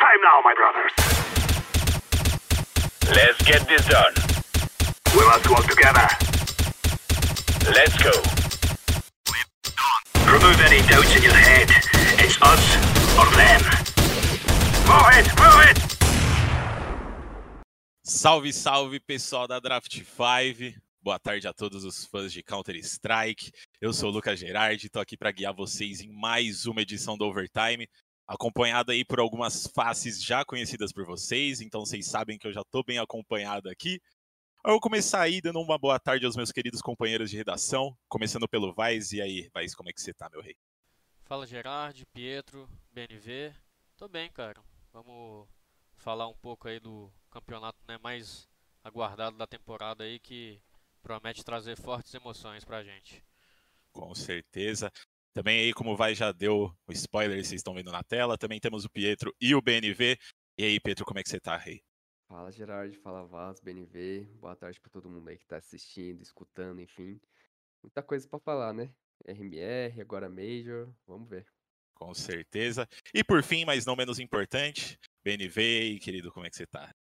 time now, my brothers. Let's get this done. We must work together. Let's go. Remove any doubts in your head. It's us or them. Move it, move it! Salve, salve pessoal da Draft 5. Boa tarde a todos os fãs de Counter-Strike. Eu sou o Lucas Gerardi, estou aqui para guiar vocês em mais uma edição do Overtime, acompanhado aí por algumas faces já conhecidas por vocês, então vocês sabem que eu já estou bem acompanhado aqui. Eu vou começar aí dando uma boa tarde aos meus queridos companheiros de redação, começando pelo Vaz. E aí, Vaz, como é que você tá, meu rei? Fala Gerard, Pietro, BNV. Tô bem, cara. Vamos falar um pouco aí do campeonato né, mais aguardado da temporada aí que promete trazer fortes emoções pra gente. Com certeza. Também aí, como vai, já deu o spoiler, vocês estão vendo na tela. Também temos o Pietro e o BNV. E aí, Pietro, como é que você tá, rei? Fala Gerard, fala Vaz, BNV. Boa tarde para todo mundo aí que tá assistindo, escutando, enfim. Muita coisa para falar, né? RMR, agora Major, vamos ver. Com certeza. E por fim, mas não menos importante, BNV, querido, como é que você tá?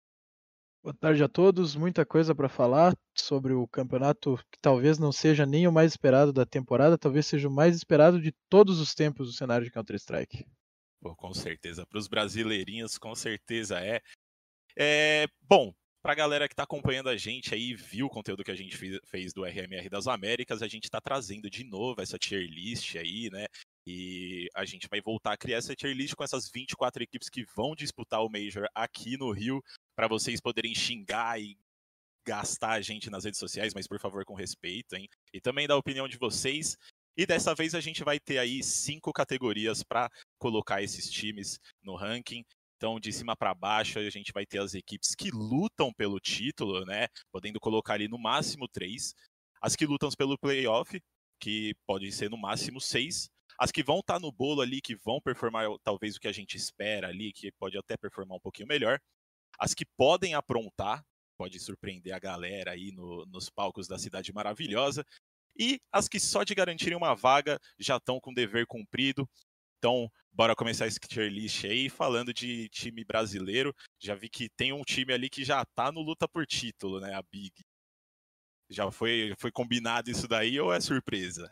Boa tarde a todos. Muita coisa para falar sobre o campeonato que talvez não seja nem o mais esperado da temporada, talvez seja o mais esperado de todos os tempos do cenário de Counter-Strike. com certeza. Para os brasileirinhos, com certeza é. É, bom, para a galera que está acompanhando a gente aí, viu o conteúdo que a gente fez do RMR das Américas, a gente está trazendo de novo essa tier list aí, né? E a gente vai voltar a criar essa tier list com essas 24 equipes que vão disputar o Major aqui no Rio, para vocês poderem xingar e gastar a gente nas redes sociais, mas por favor com respeito, hein? E também da opinião de vocês. E dessa vez a gente vai ter aí cinco categorias para colocar esses times no ranking. Então, de cima para baixo, a gente vai ter as equipes que lutam pelo título, né? Podendo colocar ali no máximo três. As que lutam pelo playoff, que pode ser no máximo seis. As que vão estar tá no bolo ali, que vão performar talvez o que a gente espera ali, que pode até performar um pouquinho melhor. As que podem aprontar, pode surpreender a galera aí no, nos palcos da cidade maravilhosa. E as que só de garantirem uma vaga já estão com dever cumprido. Então, bora começar esse tier list aí, falando de time brasileiro. Já vi que tem um time ali que já tá no luta por título, né? A Big. Já foi, foi combinado isso daí ou é surpresa?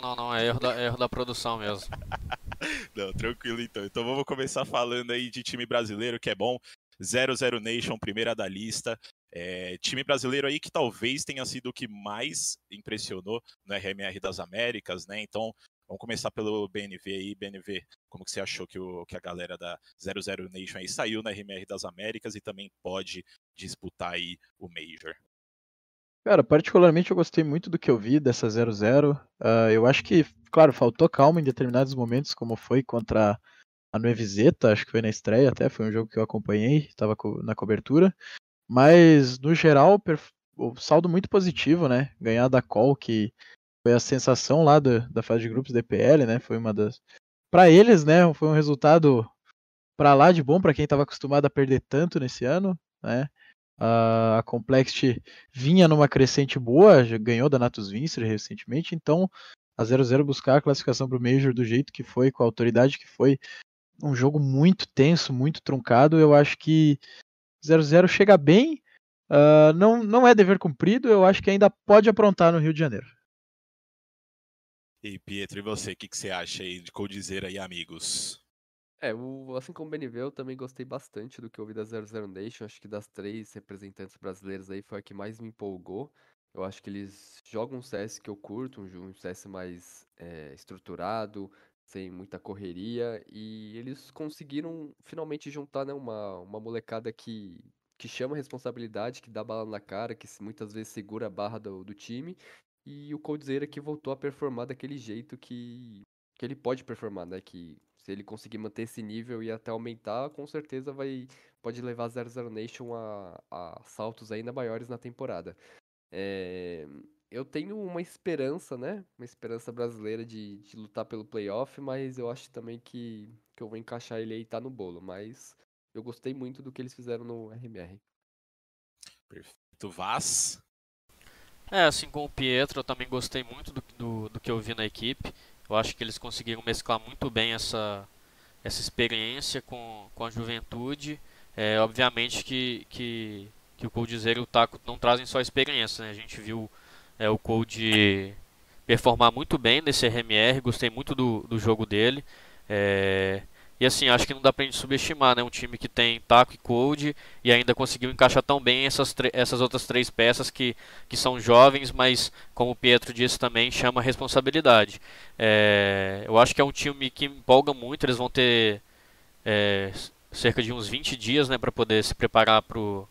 Não, não, é erro da, erro da produção mesmo. não, tranquilo então. Então vamos começar falando aí de time brasileiro, que é bom. 00 Nation, primeira da lista. É, time brasileiro aí que talvez tenha sido o que mais impressionou no RMR das Américas, né? Então, Vamos começar pelo BNV aí, BNV, como que você achou que, o, que a galera da 00 Nation aí saiu na RMR das Américas e também pode disputar aí o Major? Cara, particularmente eu gostei muito do que eu vi dessa 00. Uh, ah, eu acho que, claro, faltou calma em determinados momentos, como foi contra a Nueviseta, acho que foi na estreia até, foi um jogo que eu acompanhei, estava na cobertura. Mas, no geral, o saldo muito positivo, né? Ganhar da Call, que foi a sensação lá da, da fase de grupos da EPL, né? Foi uma das. Para eles, né? Foi um resultado para lá de bom para quem estava acostumado a perder tanto nesse ano, né? A Complexity vinha numa crescente boa, ganhou da Natus Vincer recentemente, então a 00 buscar a classificação para o Major do jeito que foi, com a autoridade que foi, um jogo muito tenso, muito truncado, eu acho que 00 chega bem, uh, não, não é dever cumprido, eu acho que ainda pode aprontar no Rio de Janeiro. E Pietro, e você, o que, que você acha aí de Coldzera aí, amigos? É, o, assim como o BNV, eu também gostei bastante do que eu vi da 00 Nation. Acho que das três representantes brasileiras aí foi a que mais me empolgou. Eu acho que eles jogam um CS que eu curto, um, um CS mais é, estruturado, sem muita correria. E eles conseguiram finalmente juntar né, uma, uma molecada que, que chama responsabilidade, que dá bala na cara, que muitas vezes segura a barra do, do time e o Coldzera que voltou a performar daquele jeito que, que ele pode performar, né? Que se ele conseguir manter esse nível e até aumentar, com certeza vai pode levar 00 Nation a, a saltos ainda maiores na temporada. É, eu tenho uma esperança, né? Uma esperança brasileira de, de lutar pelo playoff, mas eu acho também que, que eu vou encaixar ele aí tá no bolo. Mas eu gostei muito do que eles fizeram no RMR. Perfeito. Vaz? É, assim como o Pietro, eu também gostei muito do, do, do, que eu vi na equipe. Eu acho que eles conseguiram mesclar muito bem essa, essa experiência com, com a juventude. É, obviamente que, que, que o Coldzera e o Taco não trazem só experiência, né? A gente viu é, o Cold performar muito bem nesse RMR, gostei muito do, do jogo dele. É, e assim, acho que não dá pra gente subestimar, né? Um time que tem Taco e Cold e ainda conseguiu encaixar tão bem essas, essas outras três peças que, que são jovens, mas como o Pietro disse também, chama responsabilidade. É, eu acho que é um time que empolga muito, eles vão ter é, cerca de uns 20 dias né, para poder se preparar para o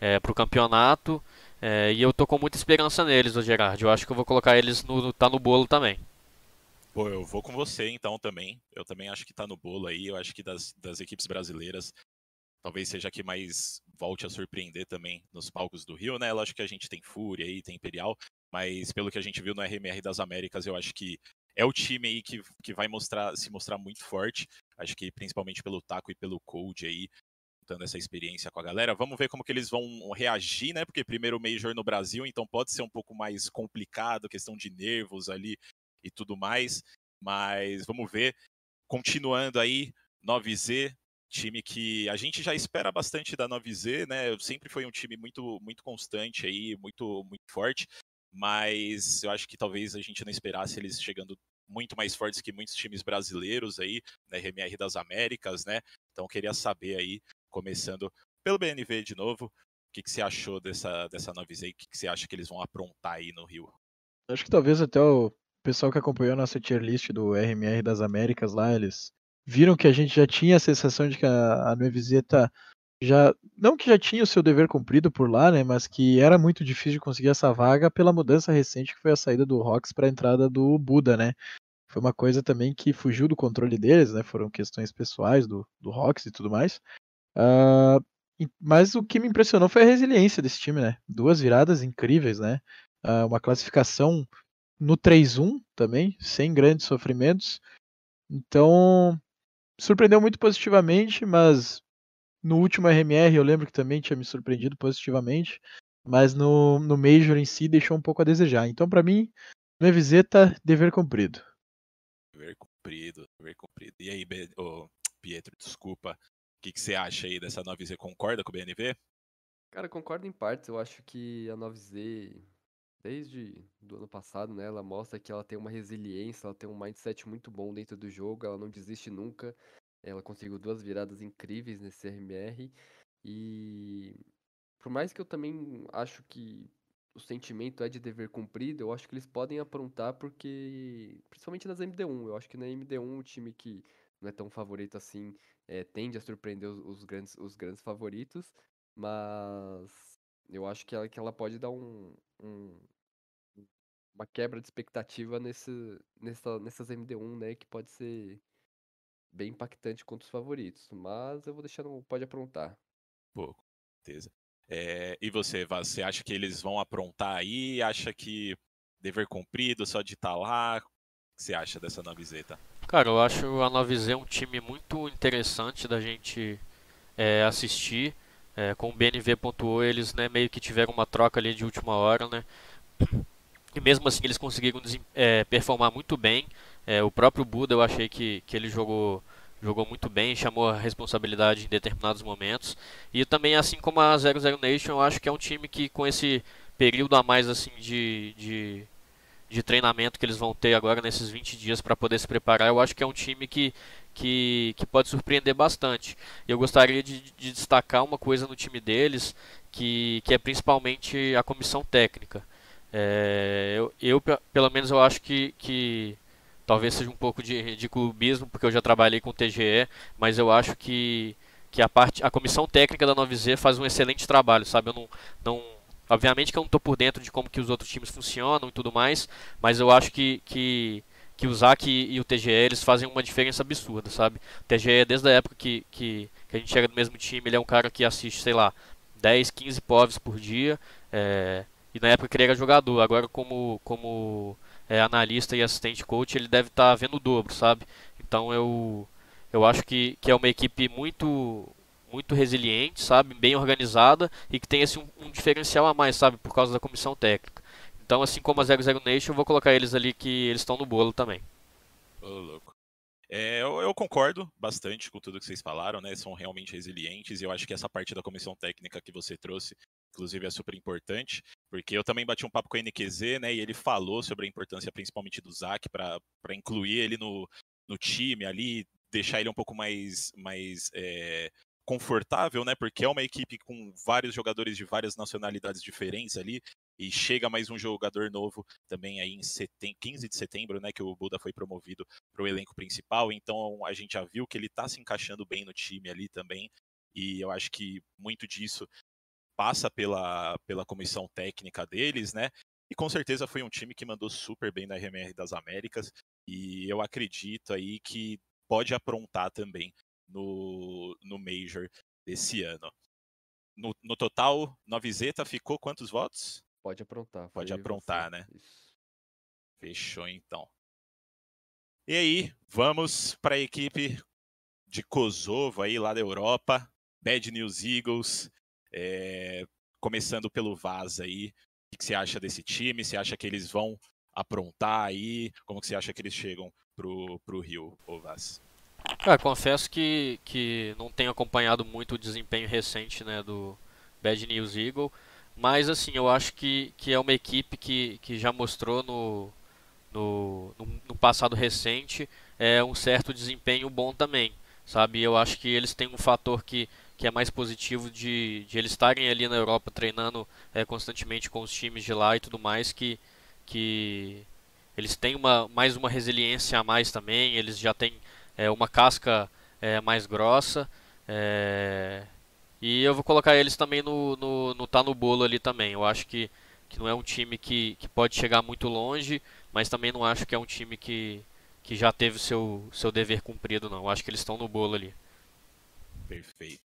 é, campeonato. É, e eu tô com muita esperança neles, o Gerard. Eu acho que eu vou colocar eles no tá no bolo também. Pô, eu vou com você então também. Eu também acho que tá no bolo aí. Eu acho que das, das equipes brasileiras, talvez seja a que mais volte a surpreender também nos palcos do Rio, né? Lógico que a gente tem Fúria aí, tem Imperial, mas pelo que a gente viu no RMR das Américas, eu acho que é o time aí que, que vai mostrar, se mostrar muito forte. Acho que principalmente pelo Taco e pelo Cold aí, dando essa experiência com a galera. Vamos ver como que eles vão reagir, né? Porque primeiro Major no Brasil, então pode ser um pouco mais complicado, questão de nervos ali e tudo mais. Mas vamos ver. Continuando aí, 9Z, time que a gente já espera bastante da 9Z, né? Sempre foi um time muito muito constante aí, muito muito forte, mas eu acho que talvez a gente não esperasse eles chegando muito mais fortes que muitos times brasileiros aí, na né? RMR das Américas, né? Então queria saber aí, começando pelo BNV de novo, o que, que você achou dessa, dessa 9Z? O que, que você acha que eles vão aprontar aí no Rio? Acho que talvez até o pessoal que acompanhou a nossa tier list do RMR das Américas lá, eles viram que a gente já tinha a sensação de que a, a Nueviseta já não que já tinha o seu dever cumprido por lá, né, mas que era muito difícil de conseguir essa vaga pela mudança recente que foi a saída do Rox para a entrada do Buda, né? Foi uma coisa também que fugiu do controle deles, né? Foram questões pessoais do, do Rox e tudo mais. Uh, mas o que me impressionou foi a resiliência desse time, né? Duas viradas incríveis, né? Uh, uma classificação no 3-1 também, sem grandes sofrimentos. Então, surpreendeu muito positivamente, mas no último RMR eu lembro que também tinha me surpreendido positivamente, mas no, no Major em si deixou um pouco a desejar. Então, para mim, minha visita, dever cumprido. Dever cumprido, dever cumprido. E aí, oh, Pietro, desculpa. O que, que você acha aí dessa 9Z? Concorda com o BNV? Cara, concordo em partes. Eu acho que a 9Z desde do ano passado, né? Ela mostra que ela tem uma resiliência, ela tem um mindset muito bom dentro do jogo, ela não desiste nunca. Ela conseguiu duas viradas incríveis nesse RMR e por mais que eu também acho que o sentimento é de dever cumprido, eu acho que eles podem aprontar porque principalmente nas MD1, eu acho que na MD1 o time que não é tão favorito assim é, tende a surpreender os, os, grandes, os grandes favoritos, mas eu acho que ela, que ela pode dar um, um uma quebra de expectativa nesse, nessa, nessas MD1, né? Que pode ser bem impactante contra os favoritos. Mas eu vou deixar no Pode Aprontar. Pô, com certeza. É, e você, Vaz, você acha que eles vão aprontar aí? Acha que dever cumprido só de estar tá lá? O que você acha dessa 9Z? Cara, eu acho a 9Z um time muito interessante da gente é, assistir. É, com o BNV.o eles né, meio que tiveram uma troca ali de última hora, né? E mesmo assim eles conseguiram é, performar muito bem. É, o próprio Buda eu achei que, que ele jogou, jogou muito bem, chamou a responsabilidade em determinados momentos. E também assim como a 00 Nation, eu acho que é um time que com esse período a mais assim de, de, de treinamento que eles vão ter agora nesses 20 dias para poder se preparar, eu acho que é um time que, que, que pode surpreender bastante. Eu gostaria de, de destacar uma coisa no time deles, que, que é principalmente a comissão técnica. É, eu, eu, pelo menos, eu acho que, que talvez seja um pouco de, de clubismo, porque eu já trabalhei com TGE, mas eu acho que, que a, parte, a comissão técnica da 9Z faz um excelente trabalho, sabe? Eu não, não, obviamente que eu não estou por dentro de como que os outros times funcionam e tudo mais, mas eu acho que, que que o Zac e o TGE eles fazem uma diferença absurda, sabe? O TGE, desde a época que, que, que, a gente chega do mesmo time, ele é um cara que assiste, sei lá, 10, 15 povs por dia. É, e na época ele era jogador, agora como, como é, analista e assistente coach, ele deve estar tá vendo o dobro, sabe? Então eu, eu acho que, que é uma equipe muito muito resiliente, sabe? Bem organizada e que tem assim, um, um diferencial a mais, sabe? Por causa da comissão técnica. Então, assim como a 00 Nation, eu vou colocar eles ali que eles estão no bolo também. Ô, louco. É, eu, eu concordo bastante com tudo que vocês falaram, né? São realmente resilientes e eu acho que essa parte da comissão técnica que você trouxe, inclusive, é super importante, porque eu também bati um papo com o NQZ, né? E ele falou sobre a importância principalmente do Zac para incluir ele no, no time ali, deixar ele um pouco mais, mais é, confortável, né? Porque é uma equipe com vários jogadores de várias nacionalidades diferentes ali. E chega mais um jogador novo também aí em setem 15 de setembro, né? Que o Buda foi promovido para o elenco principal. Então a gente já viu que ele está se encaixando bem no time ali também. E eu acho que muito disso passa pela, pela comissão técnica deles, né? E com certeza foi um time que mandou super bem na RMR das Américas. E eu acredito aí que pode aprontar também no, no Major desse ano. No, no total, Novizeta ficou quantos votos? Pode aprontar. Pode aprontar, né? Isso. Fechou então. E aí, vamos para a equipe de Kosovo aí lá da Europa, Bad News Eagles, é, começando pelo Vaz aí. O que você acha desse time? Você acha que eles vão aprontar aí? Como que você acha que eles chegam pro, pro Rio, ô Vaz? Ah, confesso que, que não tenho acompanhado muito o desempenho recente né, do Bad News Eagle, mas assim, eu acho que, que é uma equipe que, que já mostrou no, no, no passado recente é, um certo desempenho bom também, sabe? Eu acho que eles têm um fator que, que é mais positivo de, de eles estarem ali na Europa treinando é, constantemente com os times de lá e tudo mais, que, que eles têm uma, mais uma resiliência a mais também, eles já têm é, uma casca é, mais grossa. É, e eu vou colocar eles também no, no, no tá no bolo ali também. Eu acho que, que não é um time que, que pode chegar muito longe, mas também não acho que é um time que, que já teve seu, seu dever cumprido, não. Eu acho que eles estão no bolo ali. Perfeito.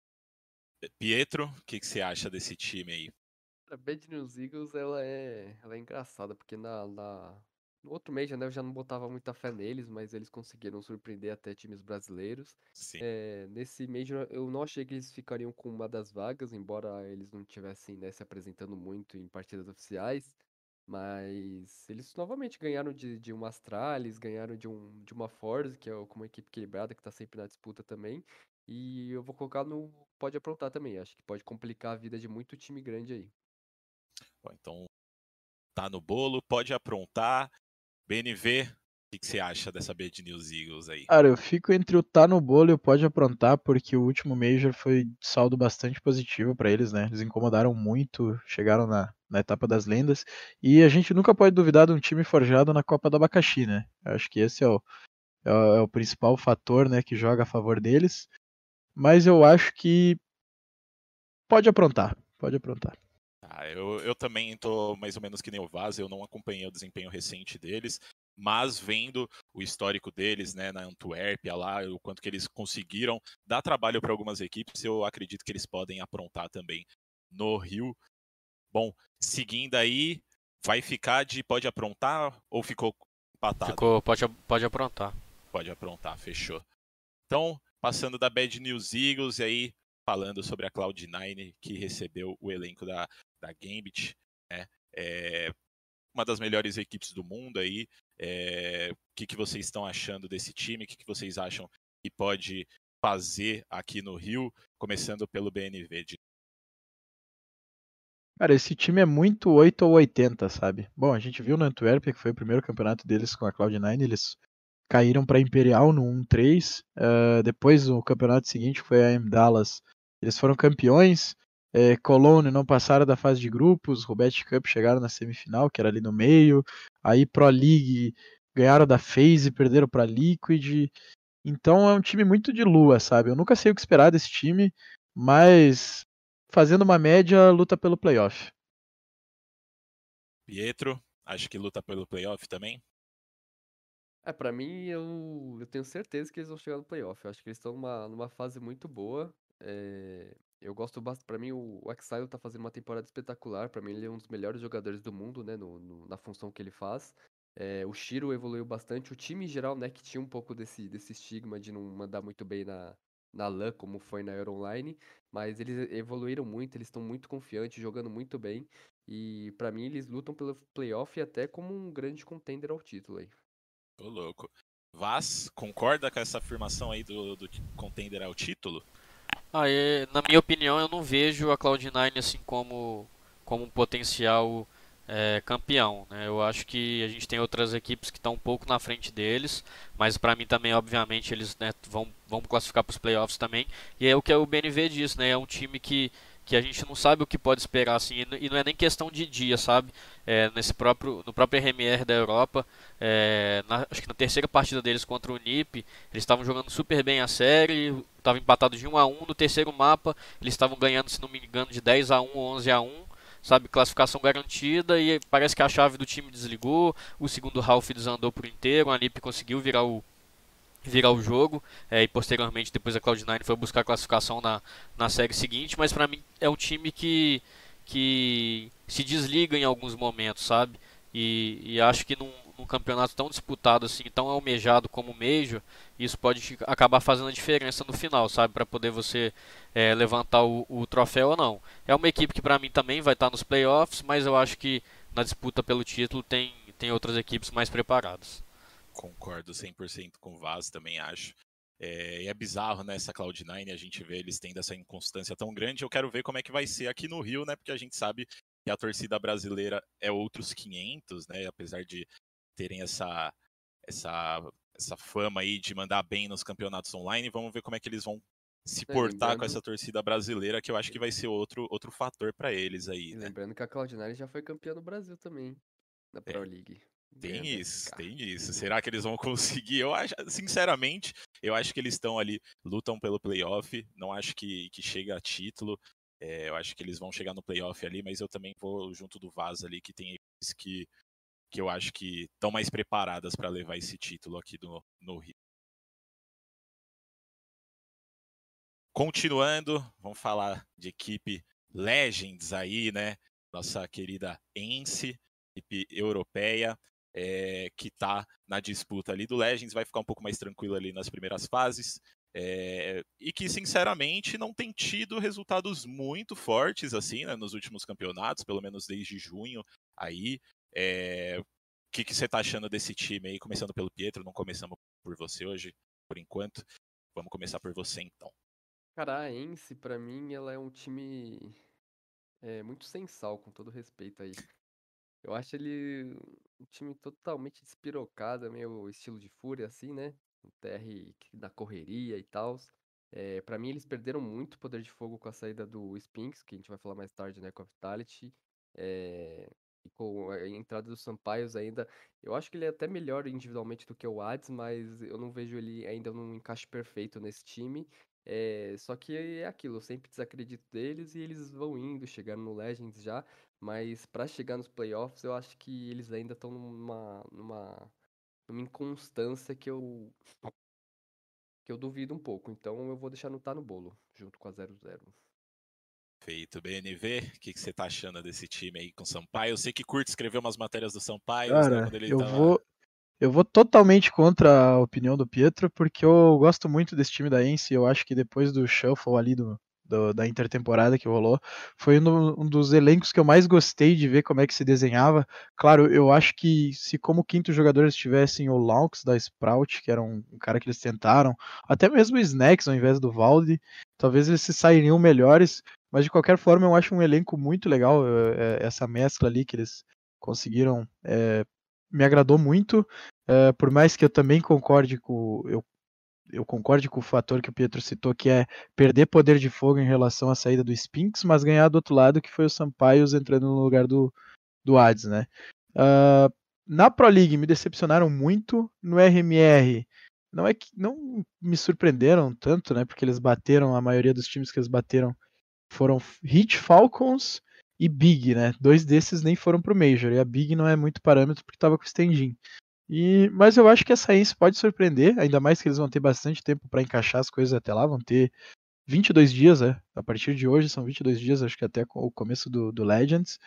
Pietro, o que, que você acha desse time aí? A Bad News Eagles, ela é, ela é engraçada, porque na, na, no outro mês, né, eu já não botava muita fé neles, mas eles conseguiram surpreender até times brasileiros. Sim. É, nesse mês eu não achei que eles ficariam com uma das vagas, embora eles não tivessem né, se apresentando muito em partidas oficiais. Mas eles novamente ganharam de, de um Astralis, ganharam de, um, de uma Force, que é uma equipe equilibrada, que está sempre na disputa também. E eu vou colocar no. Pode aprontar também. Acho que pode complicar a vida de muito time grande aí. Bom, então tá no bolo, pode aprontar. BNV, o que, que, você acha dessa Bad News Eagles aí? Cara, eu fico entre o tá no bolo e o pode aprontar, porque o último Major foi saldo bastante positivo para eles, né? Eles incomodaram muito, chegaram na, na etapa das lendas, e a gente nunca pode duvidar de um time forjado na Copa do Abacaxi, né? Eu acho que esse é o, é o, é o principal fator, né, que joga a favor deles, mas eu acho que pode aprontar, pode aprontar. Ah, eu, eu também tô mais ou menos que nem o Vaz, eu não acompanhei o desempenho recente deles, mas vendo o histórico deles, né, na Antuérpia lá, o quanto que eles conseguiram dar trabalho para algumas equipes, eu acredito que eles podem aprontar também no Rio. Bom, seguindo aí, vai ficar de pode aprontar ou ficou empatado? Ficou, pode, pode aprontar. Pode aprontar, fechou. Então, passando da Bad News Eagles, e aí falando sobre a Cloud9, que recebeu o elenco da, da Gambit, né? É uma das melhores equipes do mundo aí. É, o que, que vocês estão achando desse time? O que, que vocês acham que pode fazer aqui no Rio, começando pelo BNV? De... Cara, esse time é muito 8 ou 80, sabe? Bom, a gente viu no Antwerp, que foi o primeiro campeonato deles com a Cloud9, eles caíram para Imperial no 1-3. Uh, depois, o campeonato seguinte foi a M Dallas. Eles foram campeões. É, Cologne não passaram da fase de grupos, Robert Cup chegaram na semifinal, que era ali no meio. Aí Pro League ganharam da FaZe, perderam para Liquid. Então é um time muito de lua, sabe? Eu nunca sei o que esperar desse time, mas fazendo uma média, luta pelo playoff. Pietro, acho que luta pelo playoff também. É, pra mim, eu, eu tenho certeza que eles vão chegar no playoff. Eu acho que eles estão numa, numa fase muito boa. É, eu gosto bastante. Pra mim, o, o Exile tá fazendo uma temporada espetacular. Pra mim, ele é um dos melhores jogadores do mundo, né? No, no- na função que ele faz. É, o Shiro evoluiu bastante. O time em geral, né? Que tinha um pouco desse, desse estigma de não mandar muito bem na, na LAN, como foi na Euro Online. Mas eles evoluíram muito, eles estão muito confiantes, jogando muito bem. E pra mim, eles lutam pelo playoff até como um grande contender ao título aí. Ô, louco. Vaz, concorda com essa afirmação aí do, do contender ao título? Ah, e, na minha opinião, eu não vejo a Cloud9 assim como, como um potencial é, campeão. Né? Eu acho que a gente tem outras equipes que estão um pouco na frente deles, mas para mim também, obviamente, eles né, vão, vão classificar para os playoffs também. E é o que o BNV diz, né? É um time que que a gente não sabe o que pode esperar assim e não é nem questão de dia sabe? É, nesse próprio no próprio RMR da Europa é, na, acho que na terceira partida deles contra o NIP eles estavam jogando super bem a série estavam empatados de 1 a 1 no terceiro mapa eles estavam ganhando se não me engano de 10 a 1 ou 11 a 1 sabe? Classificação garantida e parece que a chave do time desligou o segundo Ralph desandou por inteiro a NIP conseguiu virar o virar o jogo é, e posteriormente depois a Cloud9 foi buscar a classificação na, na série seguinte, mas para mim é um time que, que se desliga em alguns momentos, sabe? E, e acho que num, num, campeonato tão disputado assim, tão almejado como o Major, isso pode acabar fazendo a diferença no final, sabe? Para poder você é, levantar o, o, troféu ou não. É uma equipe que para mim também vai estar nos playoffs, mas eu acho que na disputa pelo título tem, tem outras equipes mais preparadas. Concordo 100% com o Vaz, também acho. É, é bizarro, né, essa Cloud9, a gente vê eles tendo essa inconstância tão grande. Eu quero ver como é que vai ser aqui no Rio, né, porque a gente sabe que a torcida brasileira é outros 500, né, apesar de terem essa, essa, essa fama aí de mandar bem nos campeonatos online. Vamos ver como é que eles vão se é, portar com essa torcida brasileira, que eu acho que vai ser outro, outro fator para eles aí. Né? Lembrando que a Cloud9 já foi campeã do Brasil também, na Pro é. League. Tem isso, tem isso. Será que eles vão conseguir? Eu acho, sinceramente, eu acho que eles estão ali, lutam pelo playoff. Não acho que, que chega a título. É, eu acho que eles vão chegar no playoff ali, mas eu também vou junto do Vaz ali, que tem equipes que, que eu acho que estão mais preparadas para levar esse título aqui do, no Rio. Continuando, vamos falar de equipe Legends aí, né? Nossa querida Ence, equipe europeia é, que está na disputa ali do Legends, vai ficar um pouco mais tranquilo ali nas primeiras fases. É, e que, sinceramente, não tem tido resultados muito fortes assim né, nos últimos campeonatos, pelo menos desde junho. Aí, é, o que, você está achando desse time aí? Começando pelo Pietro, não começamos por você hoje, por enquanto. Vamos começar por você então. Cara, a Ence, pra mim, ela é um time é, muito sensal, com todo respeito aí. Eu acho ele um time totalmente despirocado, meio estilo de fúria, assim, né? Um TR da correria e tal. É, para mim, eles perderam muito poder de fogo com a saída do Spinks, que a gente vai falar mais tarde, né? Com a Vitality. É, e com a entrada do Sampaios ainda. Eu acho que ele é até melhor individualmente do que o Ads, mas eu não vejo ele ainda num encaixe perfeito nesse time. É, só que é aquilo, eu sempre desacredito deles e eles vão indo, chegando no Legends já. Mas para chegar nos playoffs, eu acho que eles ainda estão numa, numa, numa inconstância que eu que eu duvido um pouco. Então eu vou deixar no tá no bolo, junto com a 0-0. Feito, BNV, o que, que você tá achando desse time aí com o Sampaio? Eu sei que curte escrever umas matérias do Sampaio. Cara, né, eu tava... vou eu vou totalmente contra a opinião do Pietro, porque eu gosto muito desse time da Ence. Eu acho que depois do shuffle ali do, do, da intertemporada que rolou. Foi um, um, dos elencos que eu mais gostei de ver como é que se desenhava. Claro, eu acho que se como quinto jogador eles tivessem o Laux da Sprout, que era um, um, cara que eles tentaram, até mesmo o Snacks ao invés do Valde, talvez eles se sairiam melhores. Mas de qualquer forma, eu acho um elenco muito legal, é, essa mescla ali que eles conseguiram. É, me agradou muito, é, por mais que eu também concorde com. Eu eu concordo com o fator que o Pietro citou, que é perder poder de fogo em relação à saída do Spinks, mas ganhar do outro lado, que foi o Sampaios entrando no lugar do, do Hades, né? Uh, na Pro League me decepcionaram muito, no RMR não é que não me surpreenderam tanto, né? Porque eles bateram, a maioria dos times que eles bateram foram Hit Falcons e Big, né? Dois desses nem foram pro Major, e a Big não é muito parâmetro porque tava com o Stendin. E, mas eu acho que essa Ace pode surpreender, ainda mais que eles vão ter bastante tempo para encaixar as coisas até lá, vão ter 22 dias, né? A partir de hoje são 22 dias, acho que até o começo do, do Legends.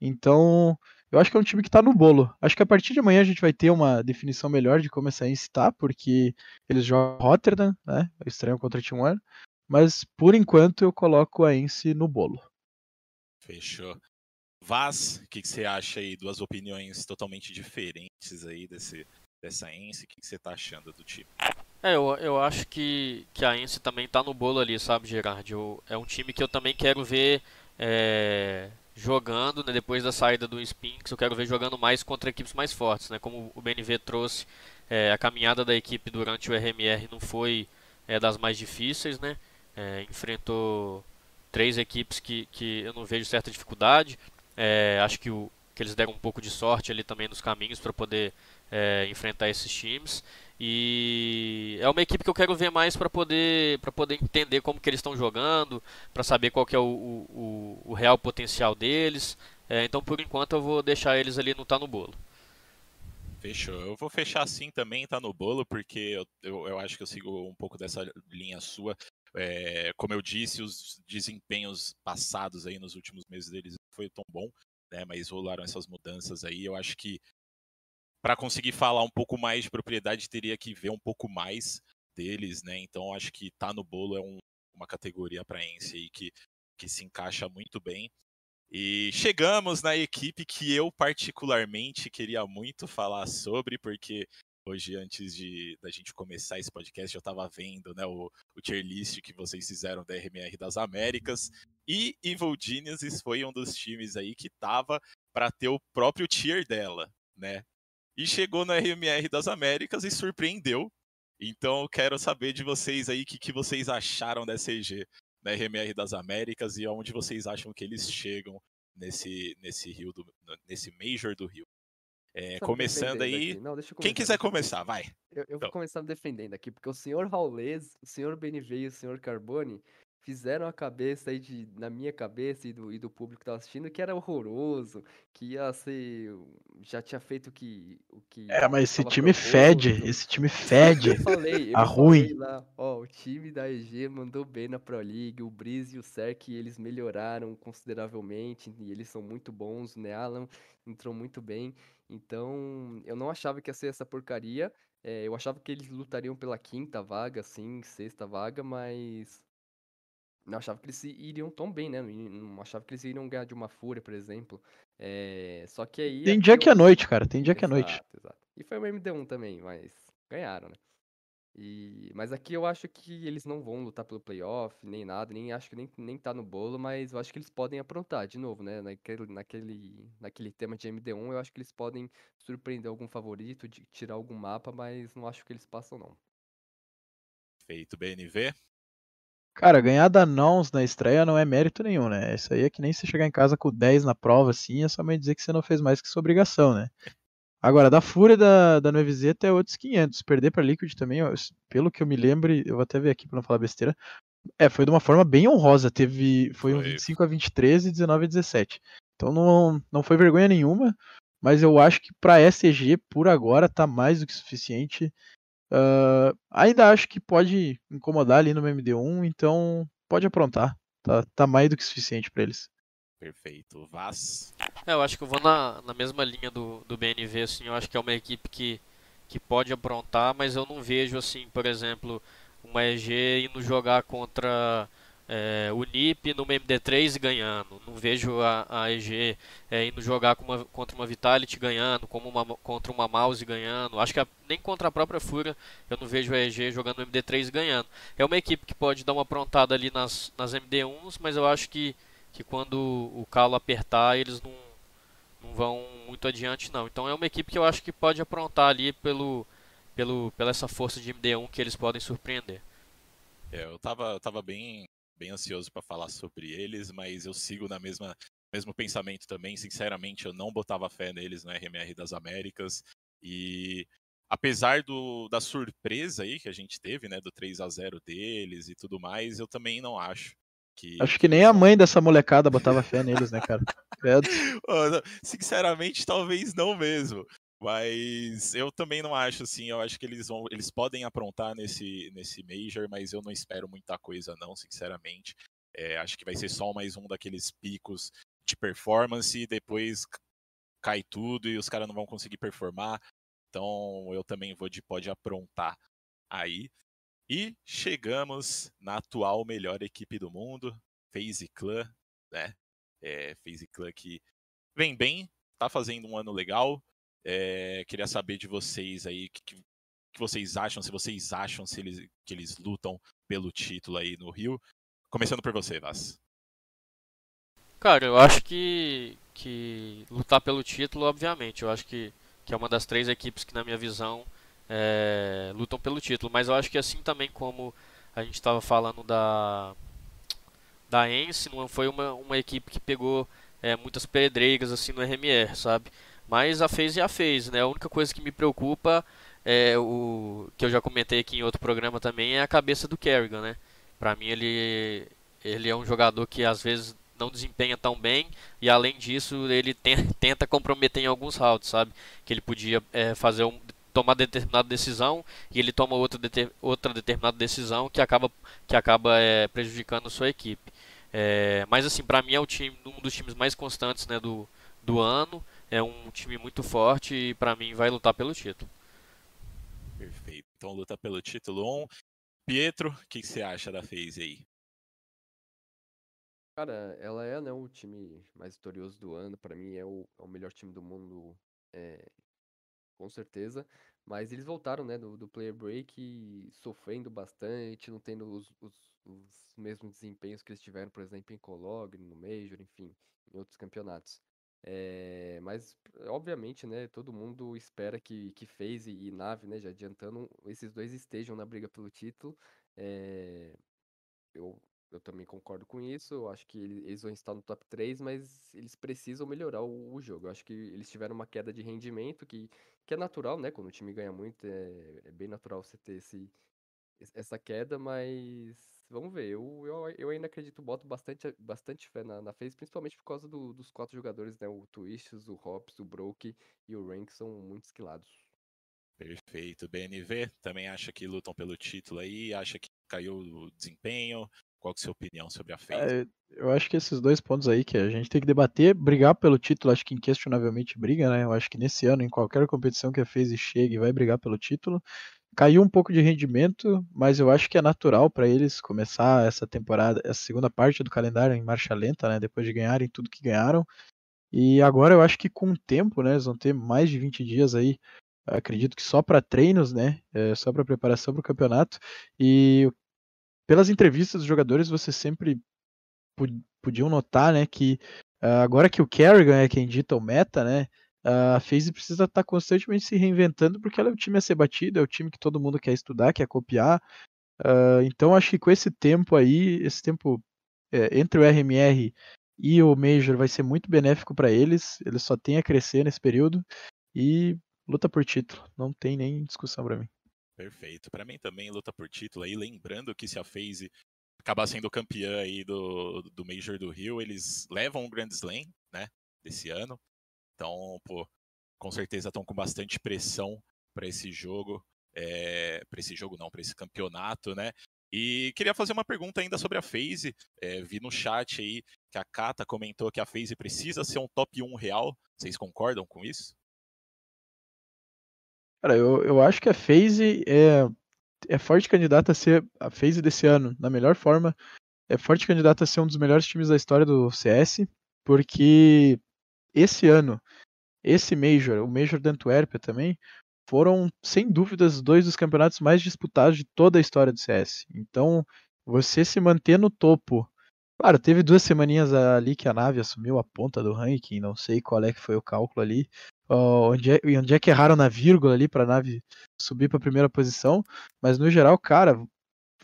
Então, eu acho que é um time que está no bolo. Acho que a partir de amanhã a gente vai ter uma definição melhor de como essa Ace está, porque eles jogam Rotterdam, né? Estranho contra One. Mas por enquanto eu coloco a Ence no bolo. Fechou. Vaz, o que, que, você acha aí? Duas opiniões totalmente diferentes aí desse, dessa Ence? O que, que você tá achando do time? É, eu, eu acho que, que a Ence também tá no bolo ali, sabe, Gerard? Eu, é um time que eu também quero ver é, jogando, né, depois da saída do Spinks, eu quero ver jogando mais contra equipes mais fortes, né? Como o BNV trouxe, é, a caminhada da equipe durante o RMR não foi é, das mais difíceis, né? É, enfrentou três equipes que, que eu não vejo certa dificuldade. É, acho que, o, que eles deram um pouco de sorte ali também nos caminhos para poder é, enfrentar esses times. E é uma equipe que eu quero ver mais para poder, poder entender como que eles estão jogando, para saber qual que é o, o, o real potencial deles. É, então, por enquanto, eu vou deixar eles ali no tá no bolo. Fechou. Eu vou fechar assim também, tá no bolo, porque eu, eu, eu acho que eu sigo um pouco dessa linha sua. É, como eu disse, os desempenhos passados aí nos últimos meses deles não foi tão bom, né? Mas rolaram essas mudanças aí. Eu acho que para conseguir falar um pouco mais de propriedade teria que ver um pouco mais deles, né? Então acho que tá no bolo é um, uma categoria para Ence aí que, que se encaixa muito bem. E chegamos na equipe que eu particularmente queria muito falar sobre, porque hoje, antes de da gente começar esse podcast, eu estava vendo né, o, o tier list que vocês fizeram da RMR das Américas. E Evil Geniuses foi um dos times aí que tava para ter o próprio tier dela, né? E chegou na RMR das Américas e surpreendeu. Então eu quero saber de vocês aí o que, que vocês acharam dessa EG na RMR das Américas e aonde vocês acham que eles chegam nesse, nesse Rio do, nesse Major do Rio. É, começando aí. Não, Quem quiser começar, vai. Eu, eu então. vou começar me defendendo aqui, porque o senhor Raulês, o senhor BNV e o senhor Carbone fizeram a cabeça aí de, na minha cabeça e do, e do público que tava assistindo que era horroroso, que ia ser. Já tinha feito o que. O que é, mas esse time proposto. fede, esse time fede. Eu falei, eu a ruim. Lá, ó, o time da EG mandou bem na Pro League, o Breeze e o Serk eles melhoraram consideravelmente e eles são muito bons, né? Alan entrou muito bem. Então, eu não achava que ia ser essa porcaria. É, eu achava que eles lutariam pela quinta vaga, assim, sexta vaga, mas não achava que eles iriam tão bem, né? Não achava que eles iriam ganhar de uma fúria, por exemplo. É... Só que aí. Tem dia que é noite, cara. Tem dia exato, que é noite. Exato. E foi o MD1 também, mas ganharam, né? E... Mas aqui eu acho que eles não vão lutar pelo playoff, nem nada, nem acho que nem, nem tá no bolo, mas eu acho que eles podem aprontar, de novo, né? Naquele, naquele, naquele tema de MD1, eu acho que eles podem surpreender algum favorito, de tirar algum mapa, mas não acho que eles passam, não. Feito, BNV. Cara, ganhar da Nons na estreia não é mérito nenhum, né? Isso aí é que nem você chegar em casa com 10 na prova, assim, é somente dizer que você não fez mais que sua obrigação, né? Agora, da Fúria da, da Novezeta é outros 500. Perder pra Liquid também, pelo que eu me lembro, eu vou até ver aqui pra não falar besteira. É, foi de uma forma bem honrosa. Teve, foi, foi. um 25 a 23 e 19 a 17. Então não, não foi vergonha nenhuma, mas eu acho que pra SG, por agora, tá mais do que suficiente. Uh, ainda acho que pode incomodar ali no MD1, então pode aprontar. Tá, tá mais do que suficiente para eles. Perfeito. Vaz. É, eu acho que eu vou na, na mesma linha do, do BNV, assim, eu acho que é uma equipe que, que pode aprontar, mas eu não vejo, assim, por exemplo, uma EG indo jogar contra é, o NIP no MD3 ganhando. Não vejo a, a EG é, indo jogar uma, contra uma Vitality ganhando, como uma, contra uma Mouse ganhando. Acho que a, nem contra a própria Fúria eu não vejo a EG jogando no MD3 ganhando. É uma equipe que pode dar uma aprontada ali nas, nas MD1s, mas eu acho que, que quando o calo apertar eles não, não vão muito adiante não. Então é uma equipe que eu acho que pode aprontar ali pelo, pelo, pela essa força de MD1 que eles podem surpreender. É, eu tava, tava bem bem ansioso para falar sobre eles, mas eu sigo na mesma mesmo pensamento também. Sinceramente, eu não botava fé neles no RMR das Américas e apesar do, da surpresa aí que a gente teve, né, do 3 a 0 deles e tudo mais, eu também não acho que Acho que nem a mãe dessa molecada botava fé neles, né, cara? Sinceramente, talvez não mesmo. Mas eu também não acho assim, eu acho que eles vão, eles podem aprontar nesse, nesse Major, mas eu não espero muita coisa não, sinceramente. É, acho que vai ser só mais um daqueles picos de performance e depois cai tudo e os caras não vão conseguir performar. Então eu também vou de pode aprontar aí. E chegamos na atual melhor equipe do mundo, FaZe Clan, né? É, FaZe Clan que vem bem, tá fazendo um ano legal, É, queria saber de vocês aí, que, que vocês acham, se vocês acham se eles, que eles lutam pelo título aí no Rio. Começando por você, Vaz. Cara, eu acho que, que lutar pelo título, obviamente, eu acho que, que é uma das três equipes que, na minha visão, é, lutam pelo título. Mas eu acho que assim também como a gente estava falando da da Ence, não foi uma, uma equipe que pegou é, muitas pedreiras assim no RMR, sabe? Mas a é a FaZe, né? A única coisa que me preocupa é o que eu já comentei aqui em outro programa também é a cabeça do Kerrigan, né? Pra mim ele ele é um jogador que às vezes não desempenha tão bem e além disso ele tem, tenta comprometer em alguns rounds, sabe? Que ele podia é, fazer um tomar determinada decisão e ele toma outra, deter, outra determinada decisão que acaba, que acaba é, prejudicando a sua equipe. É, mas assim, para mim é o time, um dos times mais constantes né, do, do ano. É um time muito forte e para mim vai lutar pelo título. Perfeito. Então luta pelo título 1. Pietro, o que, que, você acha da FaZe aí? Cara, ela é né, o time mais vitorioso do ano. Para mim é o, é o, melhor time do mundo é, com certeza. Mas eles voltaram, né, do, do player break sofrendo bastante, não tendo os, os, os, mesmos desempenhos que eles tiveram, por exemplo, em Colog, no Major, enfim, em outros campeonatos. É, mas, obviamente, né, todo mundo espera que, que FaZe e Nave, né, já adiantando, esses dois estejam na briga pelo título. É, eu eu também concordo com isso. Eu acho que eles vão estar no top 3, mas eles precisam melhorar o, o, jogo. Eu acho que eles tiveram uma queda de rendimento que, que é natural, né? Quando o time ganha muito, é, é bem natural você ter esse, essa queda, mas vamos ver. Eu, eu, eu ainda acredito, boto bastante, bastante fé na, na FaZe, principalmente por causa do, dos quatro jogadores, né? O Twists, o Hops, o Broke e o Rank são muito esquilados. Perfeito. BNV também acha que lutam pelo título aí, acha que caiu o desempenho, qual que é a sua opinião sobre a FaZe? É, eu acho que esses dois pontos aí que a gente tem que debater, brigar pelo título, acho que inquestionavelmente briga, né? Eu acho que nesse ano, em qualquer competição que a FaZe chegue, vai brigar pelo título. Caiu um pouco de rendimento, mas eu acho que é natural para eles começar essa temporada, essa segunda parte do calendário em marcha lenta, né? Depois de ganharem tudo que ganharam. E agora eu acho que com o tempo, né? Eles vão ter mais de 20 dias aí acredito que só para treinos, né? É, só para preparação para o campeonato. E pelas entrevistas dos jogadores, você sempre podiam notar, né, que uh, agora que o Kerrigan é quem dita o meta, né, a FaZe precisa estar tá constantemente se reinventando porque ela é o time a ser batido, é o time que todo mundo quer estudar, quer copiar. Uh, então acho que com esse tempo aí, esse tempo é, entre o RMR e o Major vai ser muito benéfico para eles. Eles só têm a crescer nesse período e luta por título. Não tem nem discussão para mim. Perfeito. Para mim também luta por título aí, lembrando que se a FaZe acabar sendo campeã aí do, do Major do Rio, eles levam o Grand Slam, né, desse ano. Então, pô, com certeza estão com bastante pressão para esse jogo, é, eh, para esse jogo não, para esse campeonato, né? E queria fazer uma pergunta ainda sobre a FaZe. É, vi no chat aí que a Kata comentou que a FaZe precisa ser um top 1 real. Vocês concordam com isso? Cara, eu, eu acho que a FaZe é, é forte candidata a ser a FaZe desse ano, na melhor forma. É forte candidata a ser um dos melhores times da história do CS, porque esse ano, esse Major, o Major da Antuérpia também, foram, sem dúvidas, dois dos campeonatos mais disputados de toda a história do CS. Então, você se manter no topo. Claro, teve duas semaninhas ali que a nave assumiu a ponta do ranking, não sei qual é que foi o cálculo ali, onde, é, onde é que erraram na vírgula ali para a nave subir para a primeira posição, mas no geral, cara,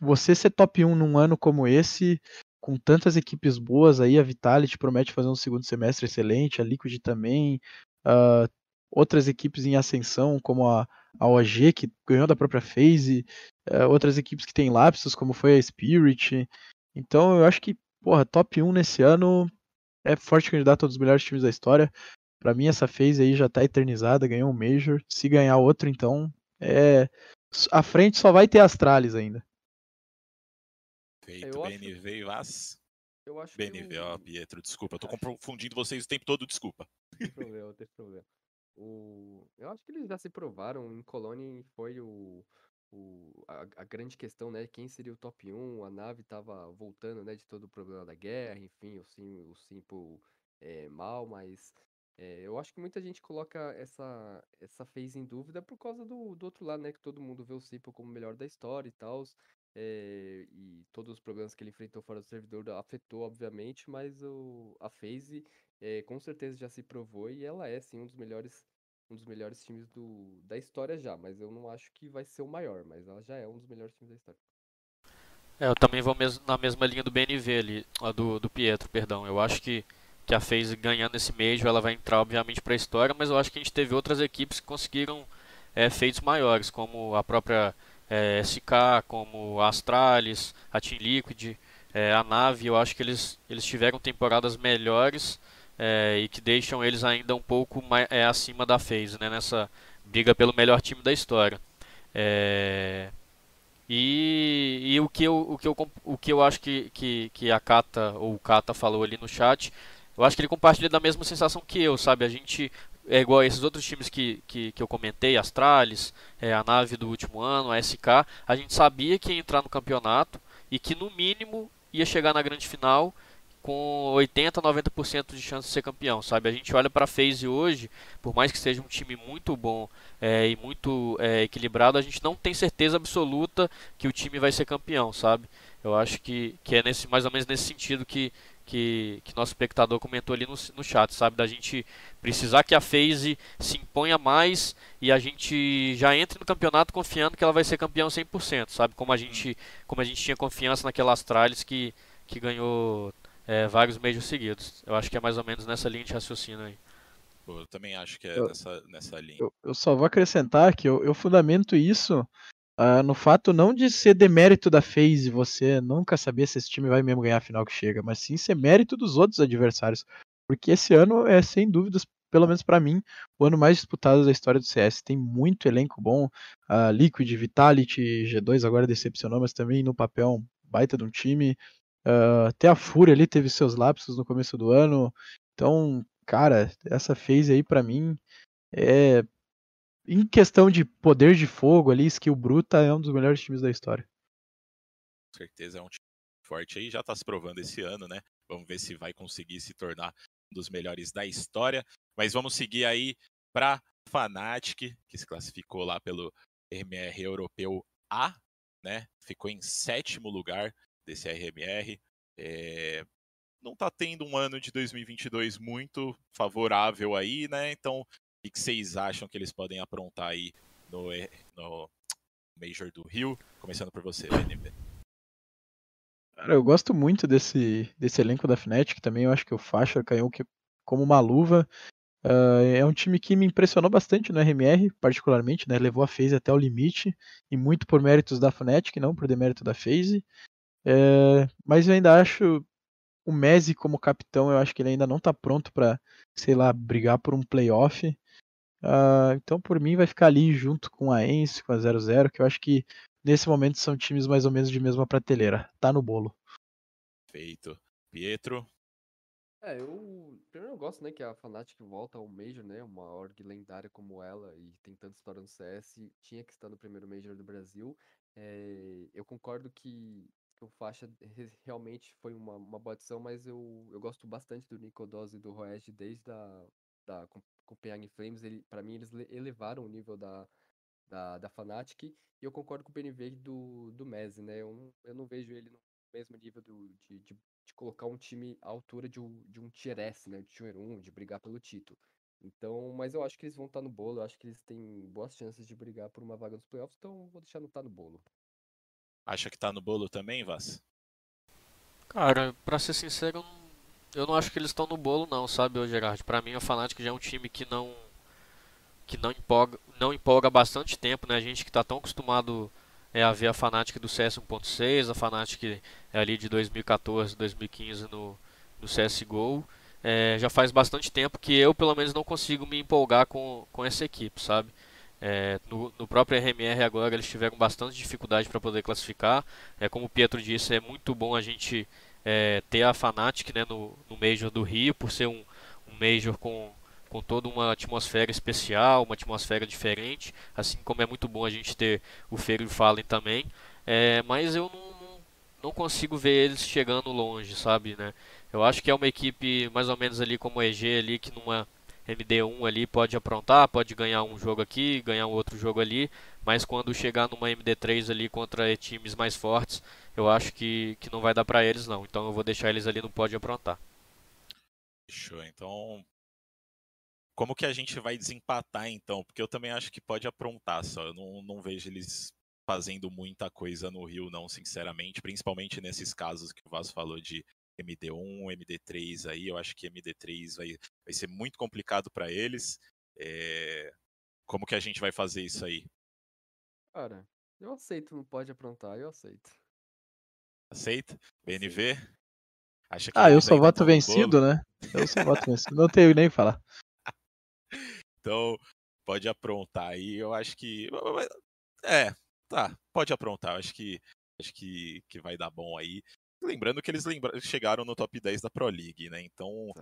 você ser top 1 num ano como esse, com tantas equipes boas aí, a Vitality promete fazer um segundo semestre excelente, a Liquid também, uh, outras equipes em ascensão, como a, a OG, que ganhou da própria FaZe, uh, outras equipes que têm lapsos, como foi a Spirit. Então eu acho que, porra, top 1 nesse ano é forte candidato a um dos melhores times da história. Para mim, essa phase aí já tá eternizada, ganhou um Major. Se ganhar outro, então, é. A frente só vai ter Astralis ainda. Feito, BNV e Vaz. Eu acho BNV, que ó, Pietro, desculpa, eu tô confundindo vocês o tempo todo, desculpa. Tem problema, tem problema. O... Eu acho que eles já se provaram, em Colônia foi o, o, a, a, grande questão, né? Quem seria o top 1? A nave tava voltando, né? De todo o problema da guerra, enfim, o Sim, o Simple é, mal, mas É, eu acho que muita gente coloca essa, essa phase em dúvida por causa do, do outro lado, né? Que todo mundo vê o Simple como o melhor da história e tal. É, e todos os problemas que ele enfrentou fora do servidor afetou, obviamente, mas o, a phase é, com certeza já se provou e ela é, sim, um dos melhores um dos melhores times do, da história já, mas eu não acho que vai ser o maior, mas ela já é um dos melhores times da história. É, eu também vou na mesma linha do BNV ali, do, do Pietro, perdão. Eu acho que, que a FaZe ganhando esse Major, ela vai entrar obviamente para a história, mas eu acho que a gente teve outras equipes que conseguiram é, feitos maiores, como a própria é, SK, como a Astralis, a Team Liquid, é, a Nave. Eu acho que eles, eles tiveram temporadas melhores é, e que deixam eles ainda um pouco mais, é, acima da FaZe, né, nessa briga pelo melhor time da história. É, e, e, o, que eu, o, que eu, o que eu acho que, que, que a Kata, ou o Kata falou ali no chat, eu acho que ele compartilha da mesma sensação que eu, sabe? A gente é igual a esses outros times que, que, que eu comentei, Astralis, é, a nave do último ano, a SK, a gente sabia que ia entrar no campeonato e que no mínimo ia chegar na grande final com 80, 90% de chance de ser campeão, sabe? A gente olha para a FaZe hoje, por mais que seja um time muito bom é, e muito é, equilibrado, a gente não tem certeza absoluta que o time vai ser campeão, sabe? Eu acho que, que é nesse, mais ou menos nesse sentido que, que, que nosso espectador comentou ali no, no chat, sabe? Da gente precisar que a FaZe se imponha mais e a gente já entre no campeonato confiando que ela vai ser campeão 100%, sabe? Como a gente, como a gente tinha confiança naquela Astralis que, que ganhou é, vários meses seguidos. Eu acho que é mais ou menos nessa linha de raciocínio aí. Pô, eu também acho que é eu, nessa, nessa linha. Eu, eu, só vou acrescentar que eu, eu fundamento isso uh, no fato não de ser demérito da FaZe, você nunca saber se esse time vai mesmo ganhar a final que chega, mas sim ser mérito dos outros adversários. Porque esse ano é, sem dúvidas, pelo menos para mim, o ano mais disputado da história do CS. Tem muito elenco bom, uh, Liquid, Vitality, G2 agora decepcionou, mas também no papel baita de um time. Uh, até a Fúria ali teve seus lapsos no começo do ano. Então, cara, essa phase aí para mim é em questão de poder de fogo ali, skill bruta, é um dos melhores times da história. Com certeza é um time forte aí, já tá se provando esse ano, né? Vamos ver se vai conseguir se tornar um dos melhores da história. Mas vamos seguir aí para Fnatic, que se classificou lá pelo RMR Europeu A, né? Ficou em sétimo lugar desse RMR. É, não está tendo um ano de 2022 muito favorável aí, né? Então, o que vocês acham que eles podem aprontar aí no, no Major do Rio? Começando por você, BNB. Cara, eu gosto muito desse, desse elenco da Fnatic também. Eu acho que o Faixa caiu como uma luva. Uh, é um time que me impressionou bastante no RMR, particularmente, né? Levou a FaZe até o limite, e muito por méritos da Fnatic, não por demérito da FaZe. É, mas eu ainda acho o Messi como capitão, eu acho que ele ainda não está pronto para, sei lá, brigar por um playoff. Uh, então, por mim, vai ficar ali junto com a Ence, com a 00, que eu acho que nesse momento são times mais ou menos de mesma prateleira. Tá no bolo. Feito. Pietro? É, eu. Primeiro eu gosto, né, que a Fnatic volta ao Major, né? Uma org lendária como ela e tem tanta história no CS, tinha que estar no primeiro Major do Brasil. É, eu concordo que que o Faixa realmente foi uma, uma boa adição, mas eu, eu gosto bastante do Nicodose e do Roege desde a da Copenhagen Flames. Ele, para mim, eles elevaram o nível da, da, da Fnatic. E eu concordo com o PNV do, do Messi, né? Eu não, eu não vejo ele no mesmo nível do, de, de, de colocar um time à altura de um, de um Tier S, né? De Tier 1, de brigar pelo título. Então, mas eu acho que eles vão estar no bolo, eu acho que eles têm boas chances de brigar por uma vaga nos playoffs, então vou deixar não estar no bolo. Acha que tá no bolo também, Vaz? Cara, pra ser sincero, eu não acho que eles estão no bolo não, sabe, Gerard? Pra mim, a Fnatic já é um time que não que não empolga, não empolga bastante tempo, né? A gente que tá tão acostumado é, a ver a Fnatic do CS 1.6, a Fnatic é ali de 2014, 2015 no, no CSGO. É, já faz bastante tempo que eu, pelo menos, não consigo me empolgar com, com essa equipe, sabe? É, no, no, próprio RMR agora eles tiveram bastante dificuldade para poder classificar. É, como o Pietro disse, é muito bom a gente é, ter a Fnatic né, no, no Major do Rio, por ser um, um Major com, com toda uma atmosfera especial, uma atmosfera diferente, assim como é muito bom a gente ter o Feiro Fallen também. É, mas eu não, não consigo ver eles chegando longe, sabe? Né? Eu acho que é uma equipe mais ou menos ali como o EG ali, que numa MD1 ali pode aprontar, pode ganhar um jogo aqui, ganhar um outro jogo ali, mas quando chegar numa MD3 ali contra times mais fortes, eu acho que, que não vai dar para eles não. Então eu vou deixar eles ali no pode aprontar. Fechou. Então, como que a gente vai desempatar então? Porque eu também acho que pode aprontar só. Eu não, não vejo eles fazendo muita coisa no Rio, não, sinceramente. Principalmente nesses casos que o Vasco falou de MD1, MD3 aí. Eu acho que MD3 vai, vai ser muito complicado para eles. É... Como que a gente vai fazer isso aí? Cara, eu aceito, não pode aprontar, eu aceito. Aceita? BNV? Acha que ah, eu só voto vencido, né? Eu só voto vencido. Não tenho nem o que falar. então, pode aprontar aí. Eu acho que. É, tá. Pode aprontar. Eu acho que acho que, que vai dar bom aí. Lembrando que eles lembra... chegaram no top 10 da Pro League, né? Então,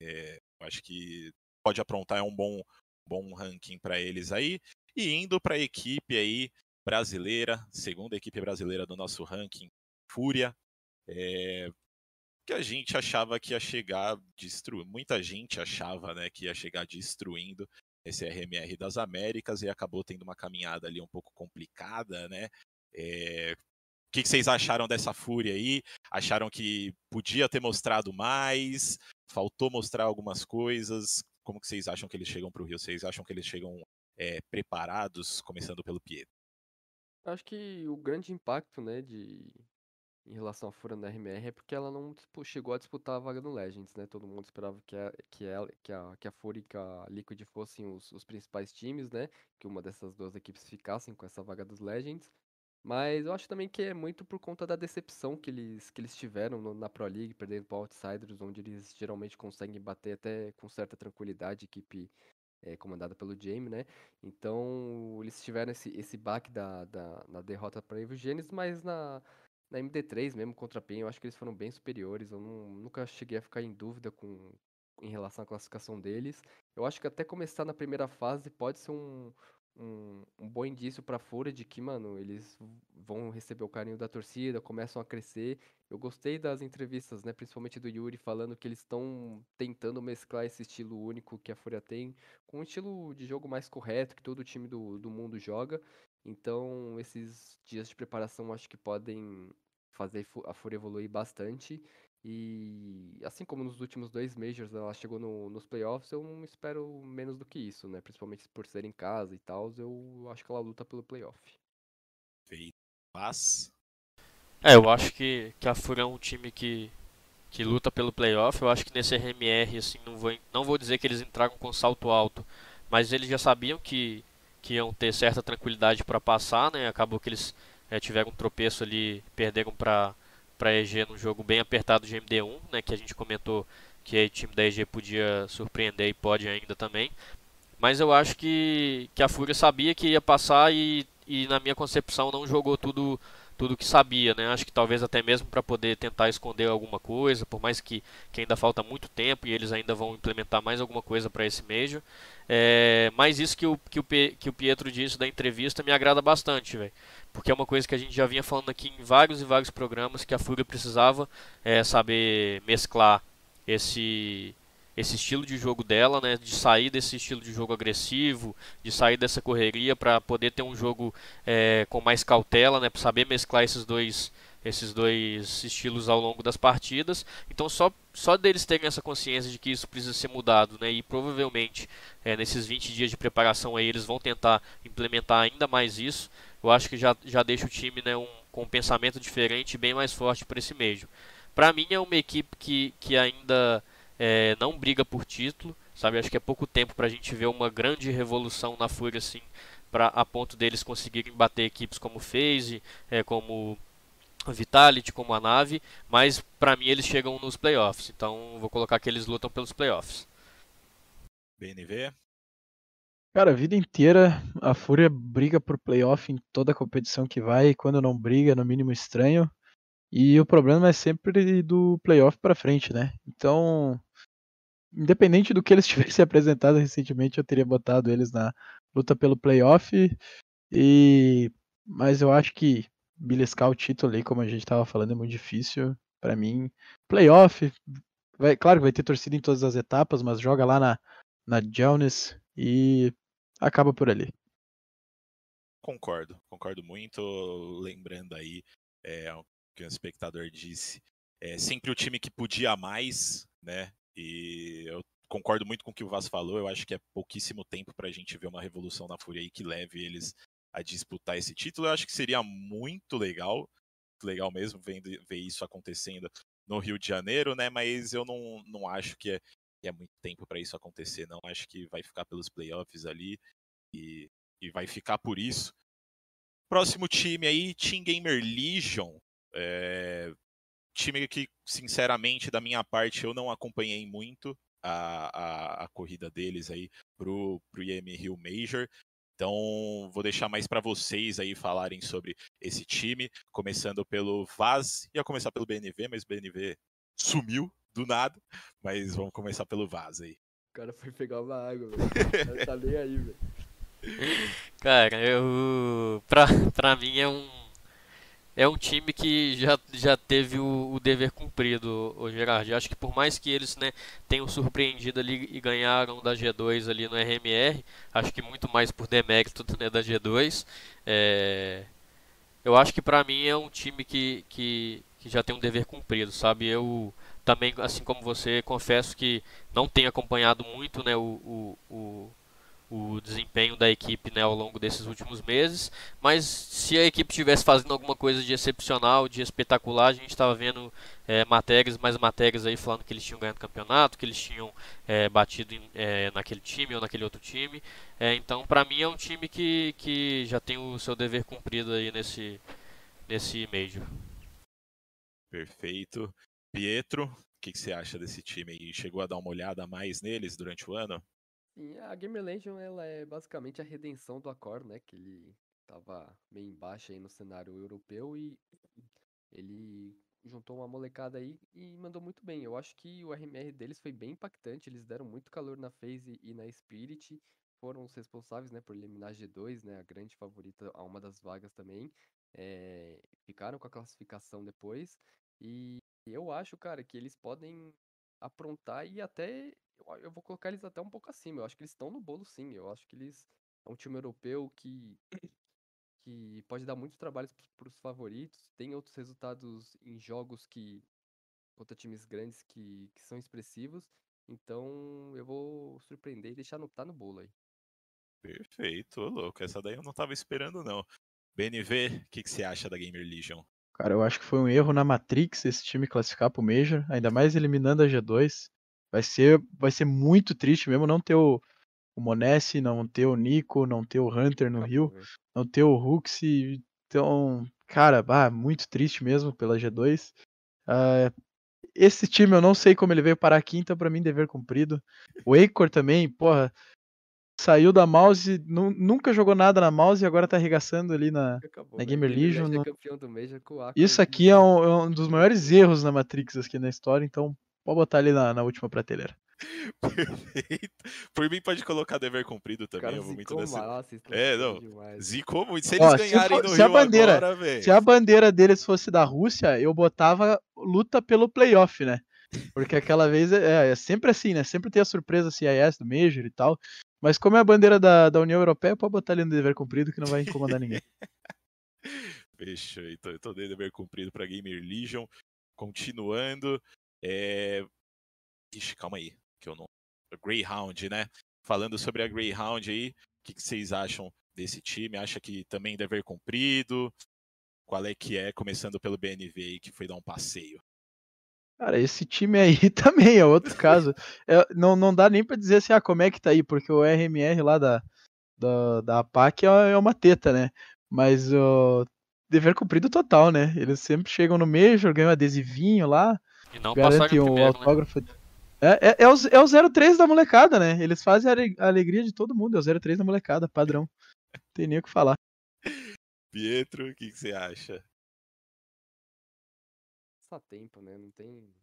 é, eu acho que pode aprontar é um bom, bom ranking para eles aí. E indo para a equipe aí brasileira, segunda equipe brasileira do nosso ranking, Fúria. É, que a gente achava que ia chegar destruindo. Muita gente achava né, que ia chegar destruindo esse RMR das Américas e acabou tendo uma caminhada ali um pouco complicada, né? É, o que, vocês acharam dessa fúria aí? Acharam que podia ter mostrado mais? Faltou mostrar algumas coisas? Como que vocês acham que eles chegam para o Rio? Vocês acham que eles chegam é, preparados, começando pelo Pietro? Acho que o grande impacto, né, de em relação à Fúria no RMR é porque ela não tipo, chegou a disputar a vaga no Legends, né? Todo mundo esperava que a, que ela, que a, que a Fúria e a Liquid fossem os, os principais times, né? Que uma dessas duas equipes ficassem com essa vaga dos Legends. Mas eu acho também que é muito por conta da decepção que eles, que eles tiveram no, na Pro League, perdendo para Outsiders, onde eles geralmente conseguem bater até com certa tranquilidade, equipe é, comandada pelo Jamie, né? Então eles tiveram esse, esse baque da, da, na derrota para Evil Genesis, mas na, na MD3 mesmo contra a PEN, eu acho que eles foram bem superiores. Eu não, nunca cheguei a ficar em dúvida com em relação à classificação deles. Eu acho que até começar na primeira fase pode ser um, um, um bom indício para a Fúria de que, mano, eles vão receber o carinho da torcida, começam a crescer. Eu gostei das entrevistas, né, principalmente do Yuri, falando que eles estão tentando mesclar esse estilo único que a Fúria tem com um estilo de jogo mais correto que todo time do, do mundo joga. Então, esses dias de preparação acho que podem fazer a Fúria evoluir bastante. E assim como nos últimos dois Majors ela chegou no, nos playoffs, eu não espero menos do que isso, né? Principalmente por ser em casa e tal, eu acho que ela luta pelo playoff. Feito. Mas. É, eu acho que, que a Fúria é um time que, que luta pelo playoff. Eu acho que nesse RMR, assim, não vou, não vou dizer que eles entraram com salto alto, mas eles já sabiam que, que iam ter certa tranquilidade para passar, né? Acabou que eles é, tiveram um tropeço ali, perderam para para EG num jogo bem apertado de MD1, né, que a gente comentou que o time da EG podia surpreender e pode ainda também. Mas eu acho que, que a Fúria sabia que ia passar e, e na minha concepção não jogou tudo tudo que sabia, né? Acho que talvez até mesmo para poder tentar esconder alguma coisa, por mais que, que ainda falta muito tempo e eles ainda vão implementar mais alguma coisa para esse Major. É, mas isso que o, que, o, que o Pietro disse da entrevista me agrada bastante, velho. Porque é uma coisa que a gente já vinha falando aqui em vários e vários programas que a Fúria precisava é, saber mesclar esse esse estilo de jogo dela, né, de sair desse estilo de jogo agressivo, de sair dessa correria para poder ter um jogo é, com mais cautela, né, para saber mesclar esses dois esses dois estilos ao longo das partidas. Então só só deles terem essa consciência de que isso precisa ser mudado, né, e provavelmente é, nesses 20 dias de preparação aí eles vão tentar implementar ainda mais isso. Eu acho que já, já deixa o time né, um, com um pensamento diferente bem mais forte para esse meio. Para mim é uma equipe que, que ainda é, não briga por título, sabe? Acho que é pouco tempo para a gente ver uma grande revolução na Fúria, assim, para a ponto deles conseguirem bater equipes como FaZe, é, como Vitality, como a Nave, mas para mim eles chegam nos playoffs, então vou colocar que eles lutam pelos playoffs. BNV? Cara, a vida inteira a Fúria briga por playoff em toda competição que vai, e quando não briga, no mínimo estranho. E o problema é sempre do playoff para frente, né? Então, independente do que eles tivessem apresentado recentemente, eu teria botado eles na luta pelo playoff. E mas eu acho que beliscar o título aí, como a gente estava falando, é muito difícil para mim. Playoff, vai, claro que vai ter torcida em todas as etapas, mas joga lá na na Jonas e acaba por ali. Concordo, concordo muito. Lembrando aí é, o que o espectador disse, é sempre o time que podia mais, né? E eu concordo muito com o que o Vaz falou. Eu acho que é pouquíssimo tempo para a gente ver uma revolução na Fúria aí que leve eles a disputar esse título. Eu acho que seria muito legal, legal mesmo ver, ver isso acontecendo no Rio de Janeiro, né? Mas eu não, não acho que é, que é muito tempo para isso acontecer, não. Acho que vai ficar pelos playoffs ali e, e vai ficar por isso. Próximo time aí, Team Gamer Legion. É, time que, sinceramente, da minha parte, eu não acompanhei muito a, a, a corrida deles aí pro, pro IM Rio Major. Então, vou deixar mais para vocês aí falarem sobre esse time, começando pelo Vaz. Ia começar pelo BNV, mas o BNV sumiu do nada. Mas vamos começar pelo Vaz aí. O cara foi pegar uma água, velho. tá nem aí, velho. Cara, eu. Pra, pra mim é um. É um time que já, já teve o, o dever cumprido, o Gerard. Eu acho que por mais que eles né, tenham surpreendido ali e ganharam da G2 ali no RMR, acho que muito mais por demérito né, da G2. É, eu acho que pra mim é um time que, que, que já tem um dever cumprido, sabe? Eu também, assim como você, confesso que não tenho acompanhado muito né, o, o o desempenho da equipe né, ao longo desses últimos meses. Mas se a equipe estivesse fazendo alguma coisa de excepcional, de espetacular, a gente estava vendo é, matérias, mais matérias aí falando que eles tinham ganhado campeonato, que eles tinham é, batido em, é, naquele time ou naquele outro time. É, então, para mim, é um time que, que já tem o seu dever cumprido aí nesse, nesse Major. Perfeito. Pietro, o que, que você acha desse time aí? Chegou a dar uma olhada mais neles durante o ano? Sim, a Gamer Legion ela é basicamente a redenção do Accor, né? Que ele tava meio embaixo aí no cenário europeu e ele juntou uma molecada aí e mandou muito bem. Eu acho que o RMR deles foi bem impactante, eles deram muito calor na FaZe e na Spirit, foram os responsáveis, né, por eliminar a G2, né, a grande favorita a uma das vagas também. É, ficaram com a classificação depois e eu acho, cara, que eles podem aprontar e até eu, eu vou colocar eles até um pouco acima. Eu acho que eles estão no bolo sim. Eu acho que eles é um time europeu que que pode dar muitos trabalhos para os favoritos. Tem outros resultados em jogos que contra times grandes que, que são expressivos. Então eu vou surpreender e deixar no tá no bolo aí. Perfeito, ô louco. Essa daí eu não tava esperando não. BNV, o que, que você acha da Gamer Legion? Cara, eu acho que foi um erro na Matrix esse time classificar pro Major, ainda mais eliminando a G2. Vai ser, vai ser muito triste mesmo não ter o, o não ter o Nico, não ter o Hunter no Rio, não ter o Hux. Então, cara, bah, muito triste mesmo pela G2. Uh, ah, esse time eu não sei como ele veio parar aqui, então pra mim dever cumprido. O Acor também, porra, saiu da mouse, nunca jogou nada na mouse e agora tá arregaçando ali na, Acabou, na Gamer Legion. No... É Isso aqui é um, é um, dos maiores erros na Matrix aqui na história, então pode botar ali na, na última prateleira. Perfeito. Por mim pode colocar dever cumprido também. Eu vou muito nessa... É, não. Zicou muito. Se eles Ó, ganharem se for, no se Rio a bandeira, agora, Se a bandeira deles fosse da Rússia, eu botava luta pelo playoff, né? Porque aquela vez é, é, sempre assim, né? Sempre tem a surpresa CIS do Major e tal. Mas como é a bandeira da, da União Europeia, pode botar ali no dever cumprido que não vai incomodar ninguém. Fechou, então eu tô de dever cumprido pra Gamer Legion. Continuando. É... Ixi, calma aí, que eu não. Greyhound, né? Falando sobre a Greyhound aí, o que, que vocês acham desse time? Acha que também dever cumprido? Qual é que é, começando pelo BNV aí, que foi dar um passeio? Cara, esse time aí também é outro caso. É, não, não dá nem para dizer assim, ah, como é que tá aí, porque o RMR lá da, da, da APAC é, é uma teta, né? Mas o dever cumprido total, né? Eles sempre chegam no Major, ganham adesivinho lá, e não o primeiro, né? autógrafo. Né? É, é, é, o, é o 03 da molecada, né? Eles fazem a alegria de todo mundo, é o 03 da molecada, padrão. Não tem nem o que falar. Pietro, o que, que você acha? passatempo, né? Não tem,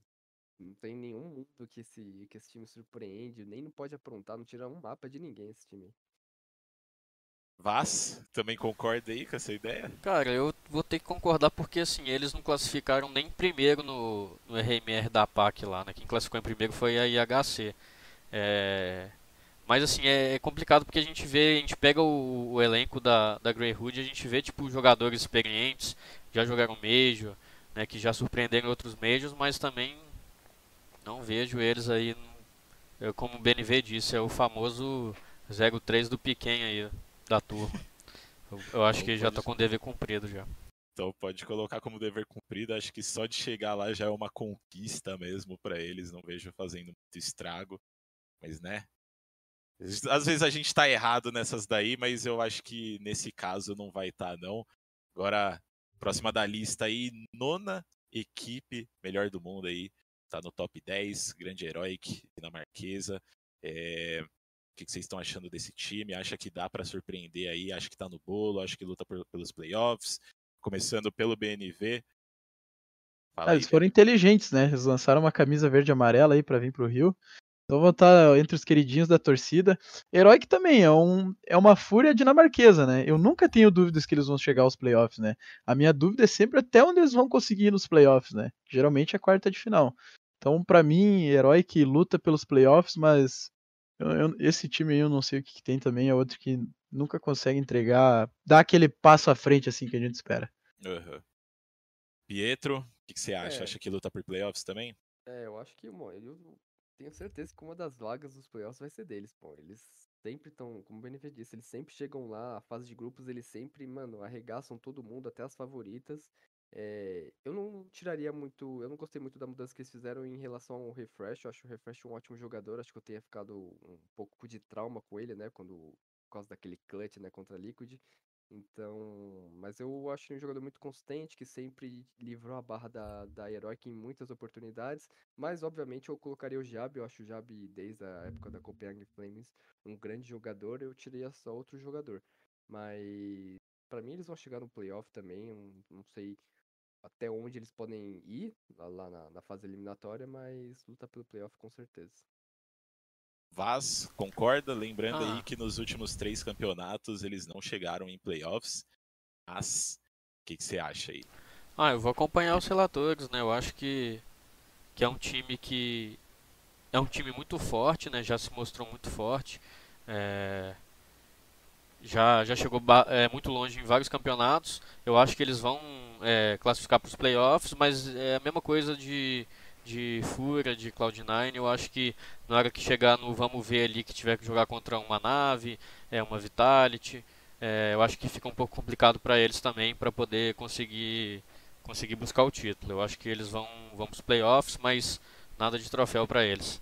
não tem nenhum mundo que esse, que esse time surpreende, nem não pode aprontar, não tira um mapa de ninguém esse time. Vaz, também concorda aí com essa ideia? Cara, eu vou ter que concordar porque assim, eles não classificaram nem primeiro no, no RMR da PAC lá, né? Quem classificou em primeiro foi a IHC. É... Mas assim, é, é complicado porque a gente vê, a gente pega o, o elenco da, da Greyhood e a gente vê tipo jogadores experientes, já jogaram Major, né, que já surpreenderam outros Majors, mas também não vejo eles aí, como o BNV disse, é o famoso 03 do Piquen aí, da turma. Eu, eu acho Então que já tá com o dever cumprido já. Então pode colocar como dever cumprido. Acho que só de chegar lá já é uma conquista mesmo pra eles. Não vejo fazendo muito estrago. Mas né? Às vezes a gente tá errado nessas daí, mas eu acho que nesse caso não vai estar, não. Agora, próxima da lista aí, nona equipe melhor do mundo aí. Tá no top 10, grande heróic, dinamarquesa. É... O que que vocês estão achando desse time? Acha que dá pra surpreender aí? Acha que tá no bolo? Acha que luta por- pelos playoffs? Começando pelo BNV. Ah, aí, eles foram inteligentes, né? Eles lançaram uma camisa verde e amarela aí pra vir pro Rio. Então vão estar entre os queridinhos da torcida. Herói também é, um, é uma fúria dinamarquesa, né? Eu nunca tenho dúvidas que eles vão chegar aos playoffs, né? A minha dúvida é sempre até onde eles vão conseguir ir nos playoffs, né? Geralmente é quarta de final. Então, pra mim, herói que luta pelos playoffs, mas eu- eu- esse time aí eu não sei o que, que tem também, é outro que nunca consegue entregar, dar aquele passo à frente assim que a gente espera. Aham. Pietro, o que, que você acha? É. Acha que luta por playoffs também? É, eu acho que uma, eu tenho certeza que uma das vagas dos playoffs vai ser deles, pô. Eles sempre estão, como o Benefit disse, eles sempre chegam lá, a fase de grupos, eles sempre, mano, arregaçam todo mundo, até as favoritas. É, eu não tiraria muito, eu não gostei muito da mudança que eles fizeram em relação ao Refresh. Eu acho o Refresh um ótimo jogador, acho que eu tenha ficado um pouco de trauma com ele, né, quando por causa daquele clutch, né, contra a Liquid. Então, mas eu acho um jogador muito consistente, que sempre livrou a barra da, da Heroic em muitas oportunidades. Mas, obviamente, eu colocaria o Jab. Eu acho o Jab, desde a época da Copenhagen Flames, um grande jogador. Eu tirei só outro jogador. Mas, pra mim, eles vão chegar no playoff também. eu Não sei até onde eles podem ir lá, na, na fase eliminatória, mas luta pelo playoff com certeza. Vaz, concorda? Lembrando Ah. aí que nos últimos três campeonatos eles não chegaram em playoffs. Mas, o que, que você acha aí? Ah, eu vou acompanhar os relatores, né? Eu acho que, que é um time que é um time muito forte, né? Já se mostrou muito forte. É, já, já chegou é, muito longe em vários campeonatos. Eu acho que eles vão é, classificar para os playoffs, mas é a mesma coisa de, de Fúria, de Cloud9. Eu acho que na hora que chegar no vamos ver ali que tiver que jogar contra uma nave, é uma Vitality, é, eu acho que fica um pouco complicado para eles também para poder conseguir conseguir buscar o título. Eu acho que eles vão vão para os playoffs, mas nada de troféu para eles.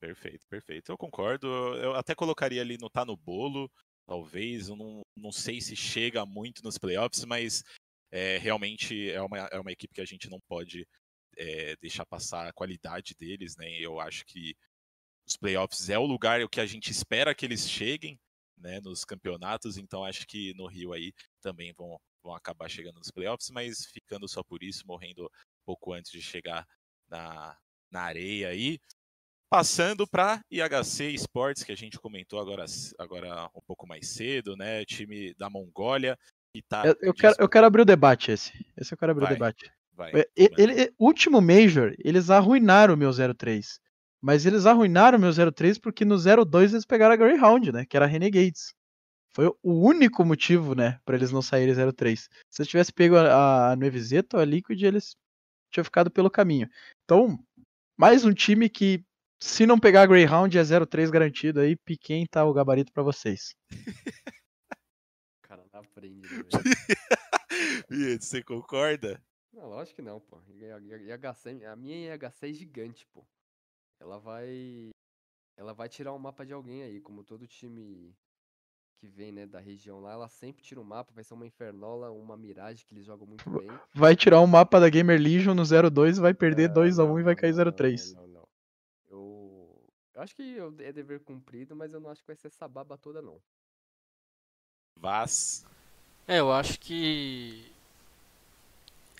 Perfeito, perfeito. Eu concordo. Eu até colocaria ali no tá no bolo, talvez. Eu não, não sei se chega muito nos playoffs, mas é, realmente é uma, é uma equipe que a gente não pode é, deixar passar a qualidade deles, né? Eu acho que os playoffs é o lugar o que a gente espera que eles cheguem, né? Nos campeonatos. Então acho que no Rio aí também vão, vão acabar chegando nos playoffs, mas ficando só por isso, morrendo pouco antes de chegar na, na areia aí. Passando para IHC Sports, que a gente comentou agora, agora um pouco mais cedo, né? Time da Mongólia. Que tá Eu, eu quero, eu quero abrir o debate esse. Esse eu quero abrir Vai, o debate. Vai, É, e- manda. Ele, último Major, eles arruinaram o meu 03. Mas eles arruinaram o meu 03 porque no 02 eles pegaram a Greyhound, né? Que era a Renegades. Foi o único motivo, né? Pra eles não saírem 03. Se eles tivessem pego a, a ou a Liquid, eles tinham ficado pelo caminho. Então, mais um time que, se não pegar a Greyhound, é 03 garantido aí. Piquem tá o gabarito pra vocês. O cara não aprende, né, velho? Você concorda? Não, lógico que não, pô. IHC, a minha IHC é gigante, pô. Ela vai. Ela vai tirar um mapa de alguém aí, como todo time que vem, né, da região lá, ela sempre tira um mapa, vai ser uma Infernola, uma Mirage que eles jogam muito bem. Vai tirar um mapa da Gamer Legion no 02 vai perder Ah, 2x1 não, e vai cair não, não, 03. Não, não, não. Eu, eu acho que eu- é dever cumprido, mas eu não acho que vai ser essa baba toda, não. Vaz. É, eu acho que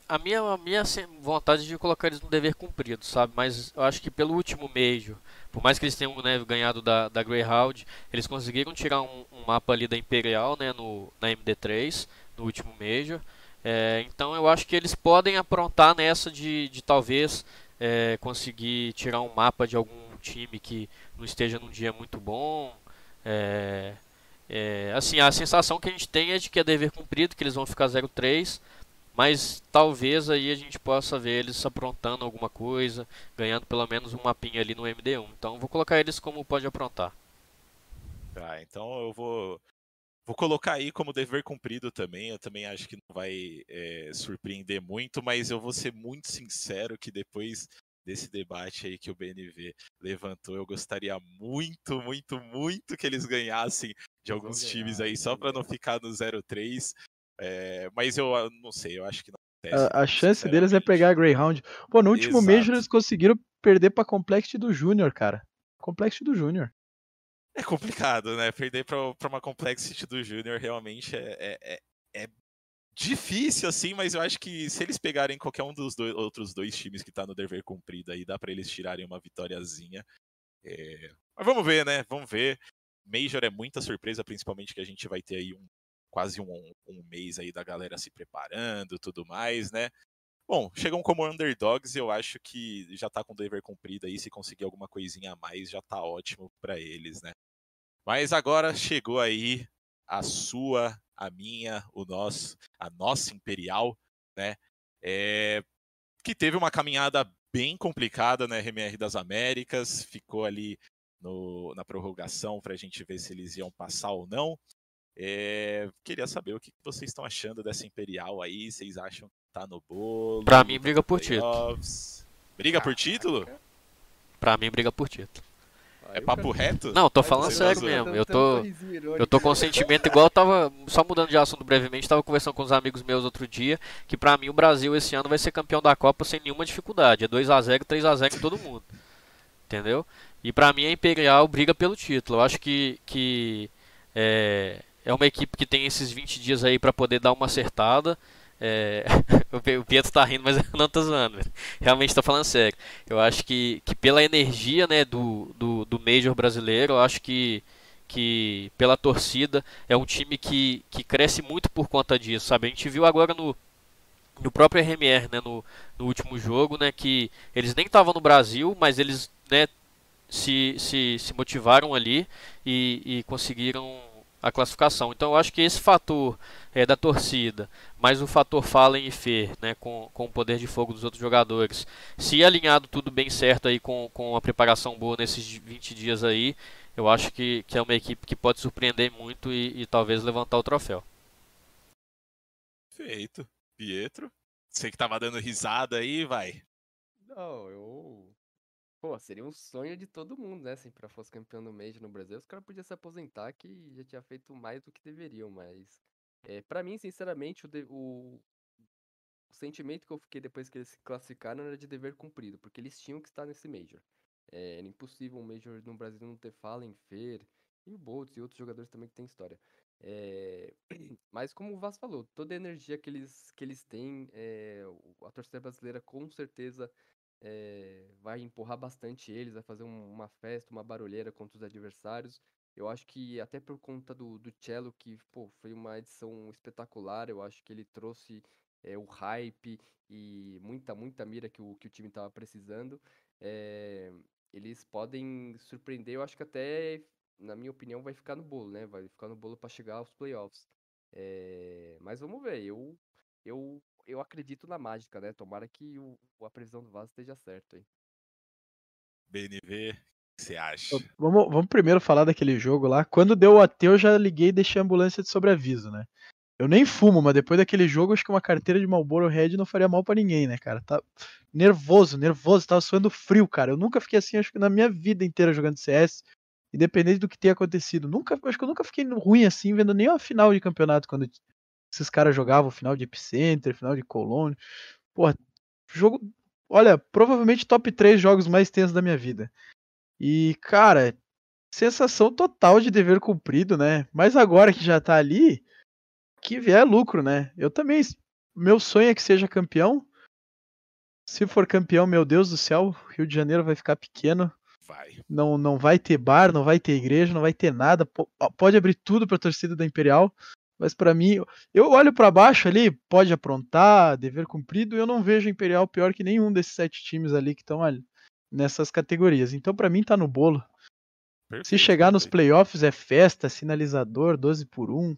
a minha, a minha assim, vontade de colocar eles no dever cumprido, sabe? Mas eu acho que pelo último Major, por mais que eles tenham né, ganhado da, da Greyhound, eles conseguiram tirar um, um mapa ali da Imperial, né, no, na MD3, no último Major. É, então eu acho que eles podem aprontar nessa de, de talvez é, conseguir tirar um mapa de algum um time que não esteja num dia muito bom. É, é, assim, a sensação que a gente tem é de que é dever cumprido, que eles vão ficar 0-3, mas talvez aí a gente possa ver eles aprontando alguma coisa, ganhando pelo menos um mapinha ali no MD1. Então vou colocar eles como pode aprontar. Tá, então eu vou Vou colocar aí como dever cumprido também. Eu também acho que não vai é, surpreender muito, mas eu vou ser muito sincero que depois desse debate aí que o BNV levantou, eu gostaria muito, muito, muito que eles ganhassem de alguns ganhar, times aí, só para não ficar no 0-3. É, mas eu não sei, eu acho que não acontece. A, a chance deles é pegar a Greyhound. Pô, no último mês Major eles conseguiram perder pra Complexity do Júnior, cara. Complexity do Júnior. É complicado, né? Perder para uma Complexity do Júnior realmente é, é, é, é, difícil, assim, mas eu acho que se eles pegarem qualquer um dos dois, outros dois times que tá no dever cumprido aí, dá para eles tirarem uma vitóriazinha. É... Mas vamos ver, né? Vamos ver. Major é muita surpresa, principalmente que a gente vai ter aí um, quase um, um mês aí da galera se preparando tudo mais, né? Bom, chegam como underdogs, eu acho que já tá com o dever cumprido aí, se conseguir alguma coisinha a mais, já tá ótimo para eles, né? Mas agora chegou aí a sua, a minha, o nosso, a nossa Imperial, né? É, que teve uma caminhada bem complicada na RMR das Américas, ficou ali no, na prorrogação para a gente ver se eles iam passar ou não. É, queria saber o que vocês estão achando dessa Imperial aí, vocês acham que tá no bolo? Pra mim, briga por título. Briga por título? Pra mim, briga por título. É papo reto? Não, tô falando sério mesmo. Eu tô, eu tô com sentimento igual eu tava. Só mudando de assunto brevemente, tava conversando com uns amigos meus outro dia. Que pra mim o Brasil esse ano vai ser campeão da Copa sem nenhuma dificuldade. É 2x0, 3x0 em todo mundo. Entendeu? E pra mim a Imperial briga pelo título. Eu acho que, que é, é uma equipe que tem esses 20 dias aí para poder dar uma acertada. É, o Pietro tá rindo, mas eu não tô zoando. Realmente tô falando sério. Eu acho que, que pela energia né, do, do, do Major brasileiro, eu acho que, que pela torcida é um time que, que cresce muito por conta disso, sabe? A gente viu agora no, no próprio RMR, né, no, no último jogo, né, que eles nem estavam no Brasil, mas eles né, se, se, se motivaram ali e, e conseguiram a classificação. Então eu acho que esse fator é, da torcida, mais o fator Fallen e Fer, né, com, com o poder de fogo dos outros jogadores, se alinhado tudo bem certo aí com, com a preparação boa nesses 20 dias aí, eu acho que, que é uma equipe que pode surpreender muito e, e talvez levantar o troféu. Feito. Pietro, você que tava dando risada aí, vai. Não, eu Pô, seria um sonho de todo mundo, né? Se pra fosse campeão do Major no Brasil, os caras podiam se aposentar que já tinha feito mais do que deveriam, mas. É, para mim, sinceramente, o, de, o, o, sentimento que eu fiquei depois que eles se classificaram era de dever cumprido, porque eles tinham que estar nesse Major. É, era impossível um Major no Brasil não ter Fallen, Fer, e o Boltz e outros jogadores também que tem história. É, mas como o Vaz falou, toda a energia que eles, que eles têm, é, a torcida brasileira com certeza é, vai empurrar bastante eles, vai fazer um, uma festa, uma barulheira contra os adversários. Eu acho que até por conta do, do Cello, que pô, foi uma edição espetacular, eu acho que ele trouxe é, o hype e muita, muita mira que o, que o time estava precisando. É, eles podem surpreender, eu acho que até, na minha opinião, vai ficar no bolo, né? Vai ficar no bolo para chegar aos playoffs. É, mas vamos ver, eu, eu eu acredito na mágica, né? Tomara que o, a previsão do Vaso esteja certo aí. BNV, o que você acha? Vamos, vamos primeiro falar daquele jogo lá. Quando deu o AT, eu já liguei e deixei a ambulância de sobreaviso, né? Eu nem fumo, mas depois daquele jogo, acho que uma carteira de Marlboro Red não faria mal para ninguém, né, cara? Tá nervoso, nervoso, tava suando frio, cara. Eu nunca fiquei assim, acho que na minha vida inteira jogando CS, independente do que tenha acontecido. Nunca, acho que eu nunca fiquei ruim assim, vendo nem uma final de campeonato quando esses caras jogavam final de Epicenter, final de Colônia. Porra, jogo. Olha, provavelmente top 3 jogos mais tensos da minha vida. E, cara, sensação total de dever cumprido, né? Mas agora que já tá ali, que vier lucro, né? Eu também. Meu sonho é que seja campeão. Se for campeão, meu Deus do céu, Rio de Janeiro vai ficar pequeno. Vai. Não, não vai ter bar, não vai ter igreja, não vai ter nada. Pode abrir tudo pra torcida da Imperial. Mas para mim, eu olho para baixo ali, pode aprontar, dever cumprido, eu não vejo Imperial pior que nenhum desses sete times ali que estão ali, nessas categorias. Então, pra mim, tá no bolo. Se Perfeito, chegar nos playoffs é festa, sinalizador, 12 por 1.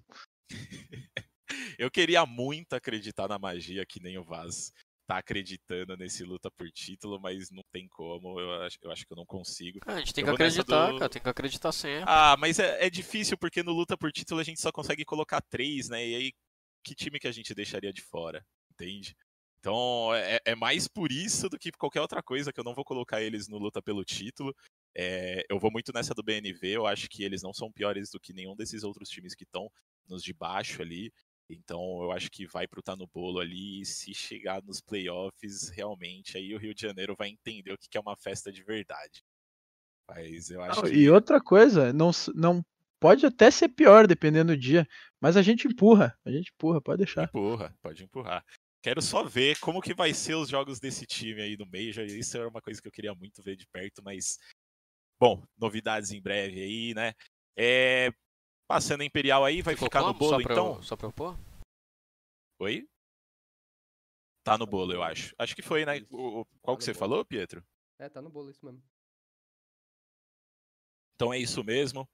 Eu queria muito acreditar na magia que nem o Vaz tá acreditando nesse luta por título, mas não tem como. Eu acho, eu acho que eu não consigo. Ah, a gente tem que acreditar, do- cara. Tem que acreditar sempre. Ah, mas é, é difícil porque no luta por título a gente só consegue colocar três, né? E aí, que time que a gente deixaria de fora? Entende? Então, é, é mais por isso do que qualquer outra coisa que eu não vou colocar eles no luta pelo título. É, eu vou muito nessa do BNV, eu acho que eles não são piores do que nenhum desses outros times que estão nos de baixo ali. Então, eu acho que vai pro tá no bolo ali. E se chegar nos playoffs, realmente, aí o Rio de Janeiro vai entender o que é uma festa de verdade. Mas eu acho Não, que. E outra coisa, não, não pode até ser pior dependendo do dia, mas a gente empurra, a gente empurra, pode deixar. Empurra, pode empurrar. Quero só ver como que vai ser os jogos desse time aí no Major. Isso era uma coisa que eu queria muito ver de perto, mas bom, novidades em breve aí, né? É, Passando a Imperial aí, vai Ficou ficar no bolo só pra então? Eu, só pra eu pôr? Oi? Tá no bolo, eu acho. Acho que foi, né? O- o- Qual Tá que você bolo. falou, Pietro? É, tá no bolo isso mesmo. Então é isso mesmo.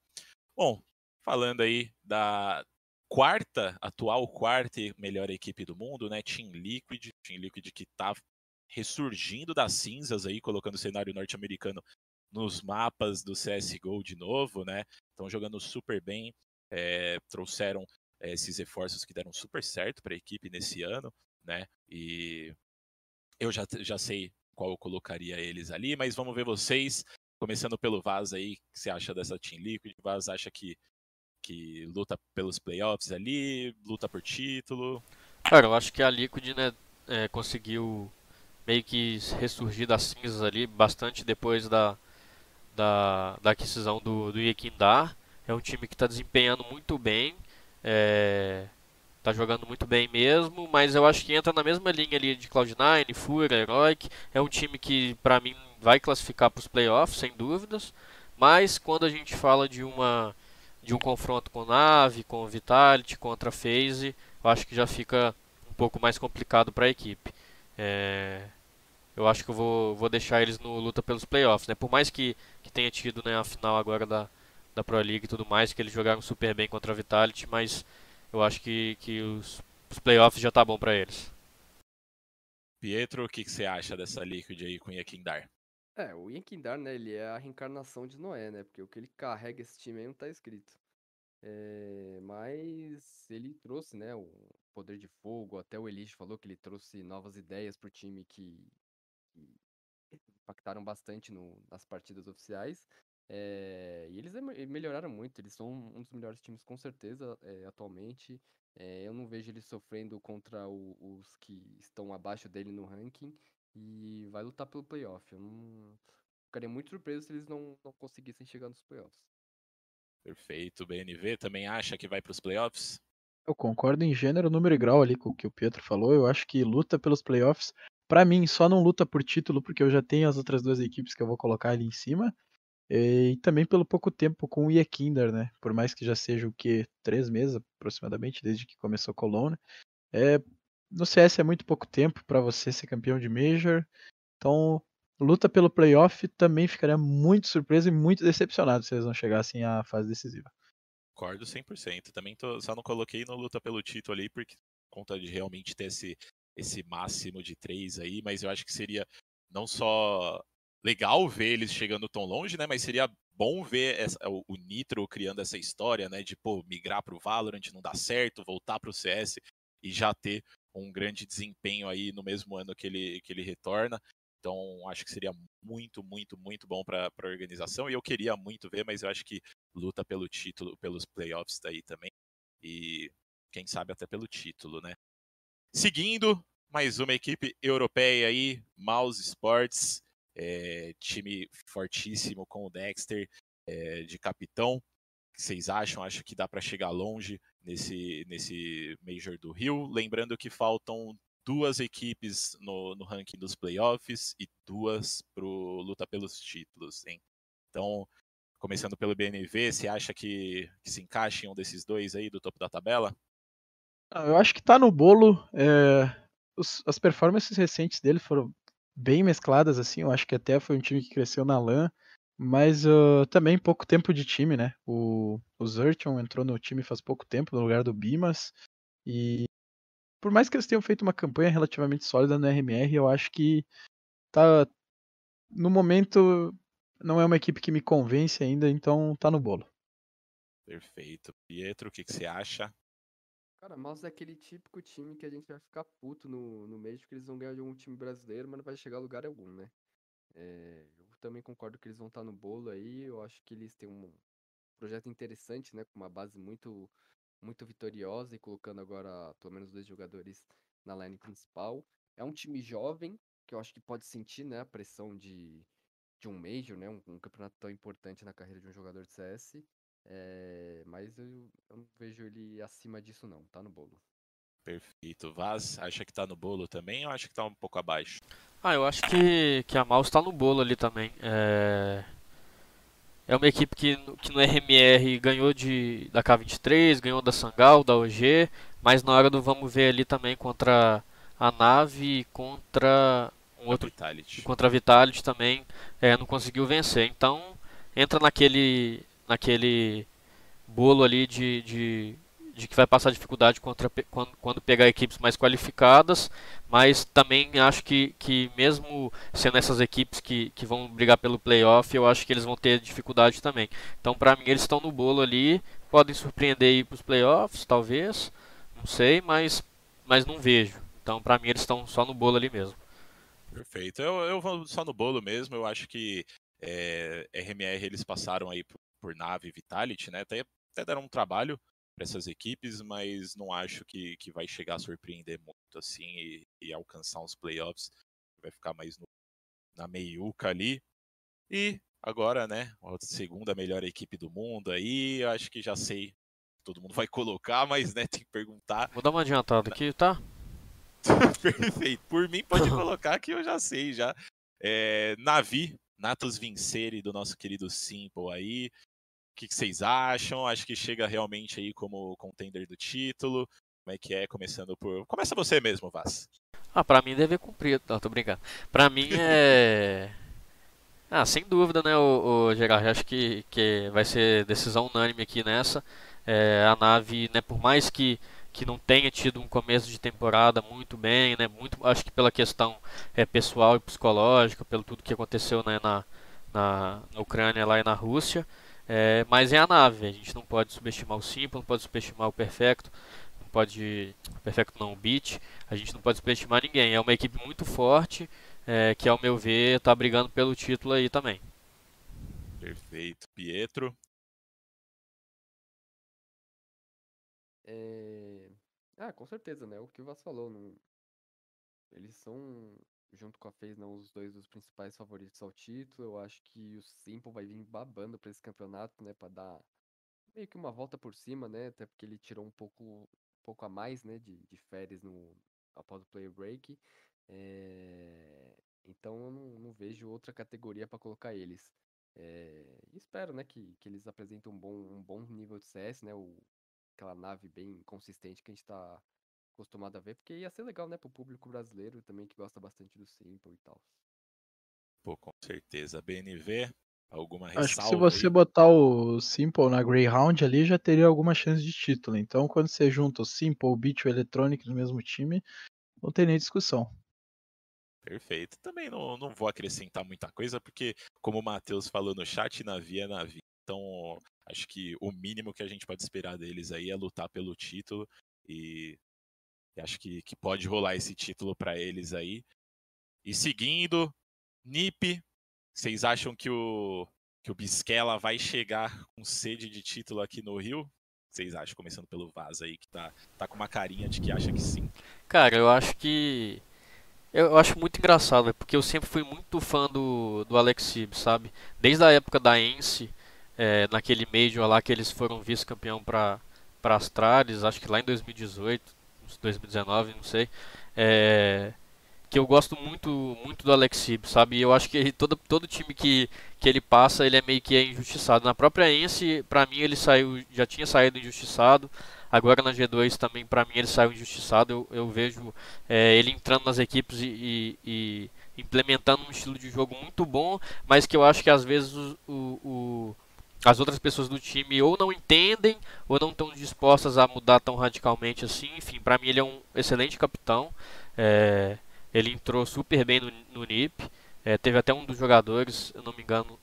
Bom, falando aí da quarta, atual quarta e melhor equipe do mundo, né? Team Liquid. Team Liquid que tá ressurgindo das cinzas aí, colocando o cenário norte-americano nos mapas do CSGO de novo, né? Estão jogando super bem. É, trouxeram é, esses reforços que deram super certo para a equipe nesse ano, né? E eu já, já sei qual eu colocaria eles ali, mas vamos ver vocês. Começando pelo Vaz aí, o que você acha dessa Team Liquid? O Vaz acha que, que luta pelos playoffs ali, luta por título. Cara, eu acho que a Liquid, né, é, conseguiu meio que ressurgir das cinzas ali bastante depois da, da, da aquisição do, do Yekindar. É um time que está desempenhando muito bem, é, tá jogando muito bem mesmo, mas eu acho que entra na mesma linha ali de Cloud9, Fúria, Heroic. É um time que, pra mim, vai classificar para os playoffs, sem dúvidas. Mas quando a gente fala de uma de um confronto com Nave, com Vitality, contra FaZe, eu acho que já fica um pouco mais complicado para a equipe. É, eu acho que eu vou, vou deixar eles no luta pelos playoffs, né? Por mais que, que tenha tido né, a final agora da, da Pro League e tudo mais, que eles jogaram super bem contra a Vitality, mas eu acho que, que os, os playoffs já tá bom para eles. Pietro, o que, que você acha dessa Liquid aí com Yakindar? É, o Yankindar, né, ele é a reencarnação de Noé, né? Porque o que ele carrega esse time aí não tá escrito. É, mas ele trouxe, né, o poder de fogo, até o Elish falou que ele trouxe novas ideias pro time que, que impactaram bastante no- nas partidas oficiais. É, e eles eme- melhoraram muito, eles são um dos melhores times com certeza é, atualmente. É, eu não vejo eles sofrendo contra o- os que estão abaixo dele no ranking e vai lutar pelo playoff. Eu não ficaria muito surpreso se eles não, não conseguissem chegar nos playoffs. Perfeito. O BNV também acha que vai para os playoffs? Eu concordo em gênero, número e grau ali com o que o Pietro falou. Eu acho que luta pelos playoffs, pra mim, só não luta por título, porque eu já tenho as outras duas equipes que eu vou colocar ali em cima. E também pelo pouco tempo com o Yekinder, né? Por mais que já seja o que? Três meses aproximadamente, desde que começou Cologne. É, no CS é muito pouco tempo pra você ser campeão de Major. Então, luta pelo playoff também ficaria muito surpreso e muito decepcionado se eles não chegassem à fase decisiva. Concordo 100%. Também tô, só não coloquei no luta pelo título ali, porque por conta de realmente ter esse, esse máximo de três aí, mas eu acho que seria não só legal ver eles chegando tão longe, né? Mas seria bom ver essa- o, o Nitro criando essa história, né? De pô, migrar pro Valorant, não dá certo, voltar pro CS e já ter um grande desempenho aí no mesmo ano que ele, que ele retorna. Então, acho que seria muito, muito, muito bom para a organização. E eu queria muito ver, mas eu acho que luta pelo título, pelos playoffs daí também. E quem sabe até pelo título, né? Seguindo, mais uma equipe europeia aí, Mouse Sports, é, time fortíssimo com o Dexter é, de capitão. Vocês acham? Acho que dá para chegar longe nesse, nesse Major do Rio. Lembrando que faltam duas equipes no, no ranking dos playoffs e duas pro luta pelos títulos, hein? Então, começando pelo BNV, você acha que, que se encaixa em um desses dois aí do topo da tabela? Ah, Eu acho que tá no bolo. é, os- as performances recentes dele foram bem mescladas, assim. Eu acho que até foi um time que cresceu na LAN, mas uh, também pouco tempo de time, né? O, o Zertion entrou no time faz pouco tempo, no lugar do Bimas. E por mais que eles tenham feito uma campanha relativamente sólida no RMR, eu acho que tá. No momento, não é uma equipe que me convence ainda, então tá no bolo. Perfeito. Pietro, o que, que você acha? Cara, Mouse é aquele típico time que a gente vai ficar puto no, no mês, porque eles vão ganhar de um time brasileiro, mas não vai chegar a lugar algum, né? É, eu também concordo que eles vão estar no bolo aí. Eu acho que eles têm um projeto interessante, né? Com uma base muito, muito vitoriosa e colocando agora pelo menos dois jogadores na line principal. É um time jovem, que eu acho que pode sentir, né? A pressão de, de um Major, né? Um, um campeonato tão importante na carreira de um jogador de CS. É, mas eu, eu não vejo ele acima disso, não. Tá no bolo. Perfeito. Vaz, acha que tá no bolo também ou acha que tá um pouco abaixo? Ah, eu acho que, que a Mouse está no bolo ali também. É, é uma equipe que, que no RMR ganhou de, da K23, ganhou da Sangal, da OG, mas na hora do vamos ver ali também contra a nave e contra um outro Vitality. contra a Vitality também é, não conseguiu vencer. Então entra naquele naquele bolo ali de, de, de que vai passar dificuldade contra, quando, quando pegar equipes mais qualificadas, mas também acho que, que mesmo sendo essas equipes que, que vão brigar pelo playoff, eu acho que eles vão ter dificuldade também. Então, para mim, eles estão no bolo ali, podem surpreender aí para os playoffs, talvez, não sei, mas, mas não vejo. Então, para mim, eles estão só no bolo ali mesmo. Perfeito. Eu, eu vou só no bolo mesmo. Eu acho que é, RMR eles passaram aí por, nave Vitality, né? Até, até deram um trabalho para essas equipes, mas não acho que, que vai chegar a surpreender muito assim e, e alcançar uns playoffs. Vai ficar mais no, na meiuca ali. E agora, né, a segunda melhor equipe do mundo aí, eu acho que já sei. Todo mundo vai colocar, mas né, tem que perguntar. Vou dar uma adiantada aqui, tá? Perfeito. Por mim, pode colocar que eu já sei já. É, Navi, Natus Vincere do nosso querido Simple aí. O que, que, vocês acham? Acho que chega realmente aí como contender do título. Como é que é? Começando por. Começa você mesmo, Vaz. Ah, pra mim deve cumprir. Não, tô brincando. Pra mim é. Ah, sem dúvida, né, o, o Gerard? Acho que, que vai ser decisão unânime aqui nessa. É, a nave, né, por mais que que não tenha tido um começo de temporada muito bem, né? Muito, acho que pela questão é, pessoal e psicológica, pelo tudo que aconteceu né, na, na, na Ucrânia lá e na Rússia. É, mas é a nave, a gente não pode subestimar o Simple, não pode subestimar o Perfecto, não pode. Perfecto não, o Beat, a gente não pode subestimar ninguém. É uma equipe muito forte, é, que ao meu ver está brigando pelo título aí também. Perfeito. Pietro? É... Ah, com certeza, né? O que o Vas falou. Não... Eles são, junto com a FaZe, não, os dois dos principais favoritos ao título. Eu acho que o Simple vai vir babando para esse campeonato, né? Pra dar meio que uma volta por cima, né? Até porque ele tirou um pouco, pouco a mais, né? De, de férias no, após o player break. É... Então eu não, não, vejo outra categoria para colocar eles. É... espero, né? Que, que eles apresentem um bom, um bom nível de CS, né? O, aquela nave bem consistente que a gente tá acostumado a ver, porque ia ser legal, né, pro público brasileiro também que gosta bastante do Simple e tal. Pô, com certeza. BNV, alguma ressalva? Acho que se você aí? botar o Simple na Greyhound ali, já teria alguma chance de título. Então, quando você junta o Simple, o Beat e o Electronic no mesmo time, não tem nem discussão. Perfeito. Também não, não vou acrescentar muita coisa, porque, como o Matheus falou no chat, Navi é Navi. Então, acho que o mínimo que a gente pode esperar deles aí é lutar pelo título e, e acho que, que pode rolar esse título para eles aí. E seguindo, NIP, vocês acham que o, que o Bisquela vai chegar com sede de título aqui no Rio? Vocês acham, começando pelo Vaz aí, que tá, tá com uma carinha de que acha que sim? Cara, eu acho que. Eu acho muito engraçado, porque eu sempre fui muito fã do, do Alex Sib, sabe? Desde a época da Ence, é, naquele Major lá que eles foram vice-campeão para Astralis, acho que lá em 2018, 2019, não sei. É, que eu gosto muito muito do Alex sabe? Eu acho que ele, todo, todo time que, que ele passa, ele é meio que injustiçado. Na própria Ence, para mim, ele saiu, já tinha saído injustiçado. Agora na G2 também, para mim, ele saiu injustiçado. Eu, eu vejo é, ele entrando nas equipes e, e, e implementando um estilo de jogo muito bom, mas que eu acho que às vezes o, o, o as outras pessoas do time ou não entendem ou não estão dispostas a mudar tão radicalmente assim. Enfim, para mim ele é um excelente capitão. É, ele entrou super bem no, no NIP. É, teve até um dos jogadores, eu não me engano,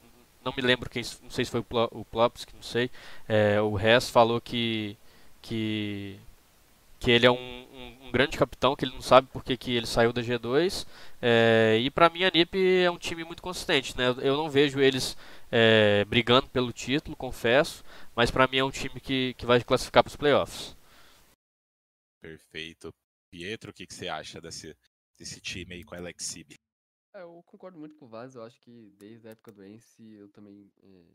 não me lembro quem, não sei se foi o Plops, não sei. É, o Hess falou que que que ele é um, um, um, grande capitão, que ele não sabe porque que ele saiu da G2. É, e para mim a NiP é um time muito consistente, né? Eu não vejo eles é, brigando pelo título, confesso, mas para mim é um time que, que vai classificar para os playoffs. Perfeito. Pietro, o que, que você acha desse, desse time aí com a Alexib? É, eu concordo muito com o Vaz, eu acho que desde a época do Ence eu também é,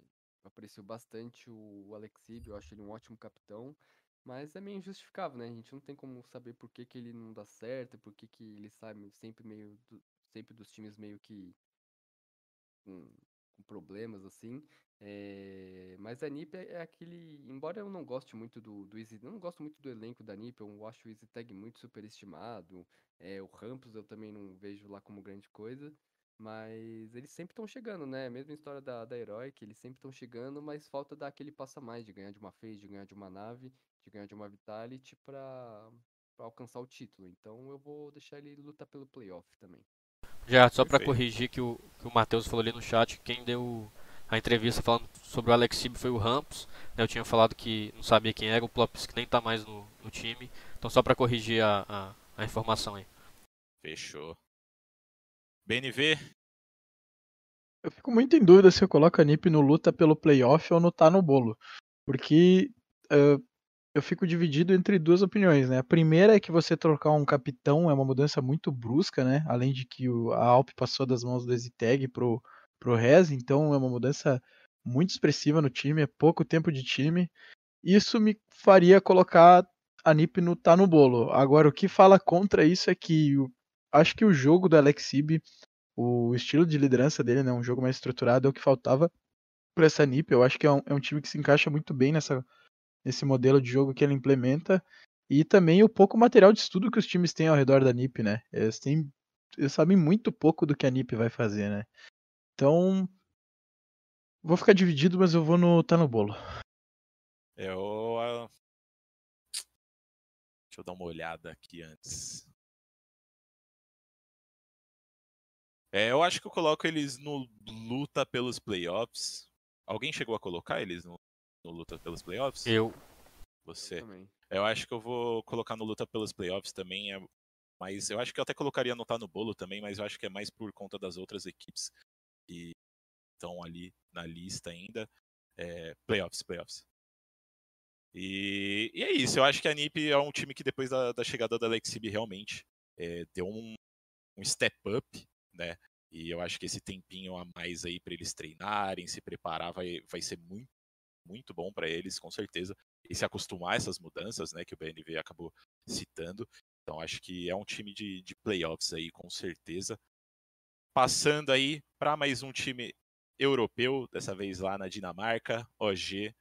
aprecio bastante o Alexib, eu acho ele um ótimo capitão. Mas é meio injustificável, né? A gente não tem como saber por que, que ele não dá certo, por que, que ele sai sempre meio. Do, sempre dos times meio que. Com, problemas, assim. É, mas a NiP é, é, aquele. Embora eu não goste muito do, do Easy. Não gosto muito do elenco da NiP, eu acho o Easy Tag muito superestimado. É, o Rampus eu também não vejo lá como grande coisa. Mas eles sempre estão chegando, né? Mesma história da, da Heroic, eles sempre estão chegando, mas falta dar aquele passo a mais de ganhar de uma phase, de ganhar de uma nave de ganhar de uma Vitality para alcançar o título. Então eu vou deixar ele lutar pelo playoff também. Já, só para corrigir que o, que o Matheus falou ali no chat, quem deu a entrevista falando sobre o Alex Sib foi o Rampos. Né, eu tinha falado que não sabia quem era, o Plops que nem tá mais no, no time. Então só para corrigir a, a, a, informação aí. Fechou. BNV? Eu fico muito em dúvida se eu coloco a NiP no luta pelo playoff ou no tá no bolo. Porque uh, eu fico dividido entre duas opiniões, né? A primeira é que você trocar um capitão é uma mudança muito brusca, né? Além de que o, a Alp passou das mãos do Zitag pro, pro Rez, então é uma mudança muito expressiva no time, é pouco tempo de time. Isso me faria colocar a NiP no tá no bolo. Agora, o que fala contra isso é que eu, acho que o jogo do Alexib, o estilo de liderança dele, né? Um jogo mais estruturado é o que faltava para essa NiP. Eu acho que é um, é um time que se encaixa muito bem nessa nesse modelo de jogo que ele implementa e também o pouco material de estudo que os times têm ao redor da NiP, né? Eles têm eles sabem muito pouco do que a NiP vai fazer, né? Então vou ficar dividido, mas eu vou no tá no bolo. Eu uh... Deixa eu dar uma olhada aqui antes. É, eu acho que eu coloco eles no luta pelos playoffs. Alguém chegou a colocar eles no no luta pelos playoffs? Eu. Você. Eu, eu acho que eu vou colocar no luta pelos playoffs também. É, mas eu acho que eu até colocaria no tá no bolo também, mas eu acho que é mais por conta das outras equipes que estão ali na lista ainda. É, playoffs, playoffs. E, e, é isso, eu acho que a NiP é um time que depois da, da chegada da Alexib realmente é, deu um, um step up, né? E eu acho que esse tempinho a mais aí para eles treinarem, se preparar, vai, vai ser muito muito bom para eles, com certeza, e se acostumar a essas mudanças, né, que o BNV acabou citando. Então acho que é um time de, de playoffs aí, com certeza. Passando aí para mais um time europeu, dessa vez lá na Dinamarca, OG,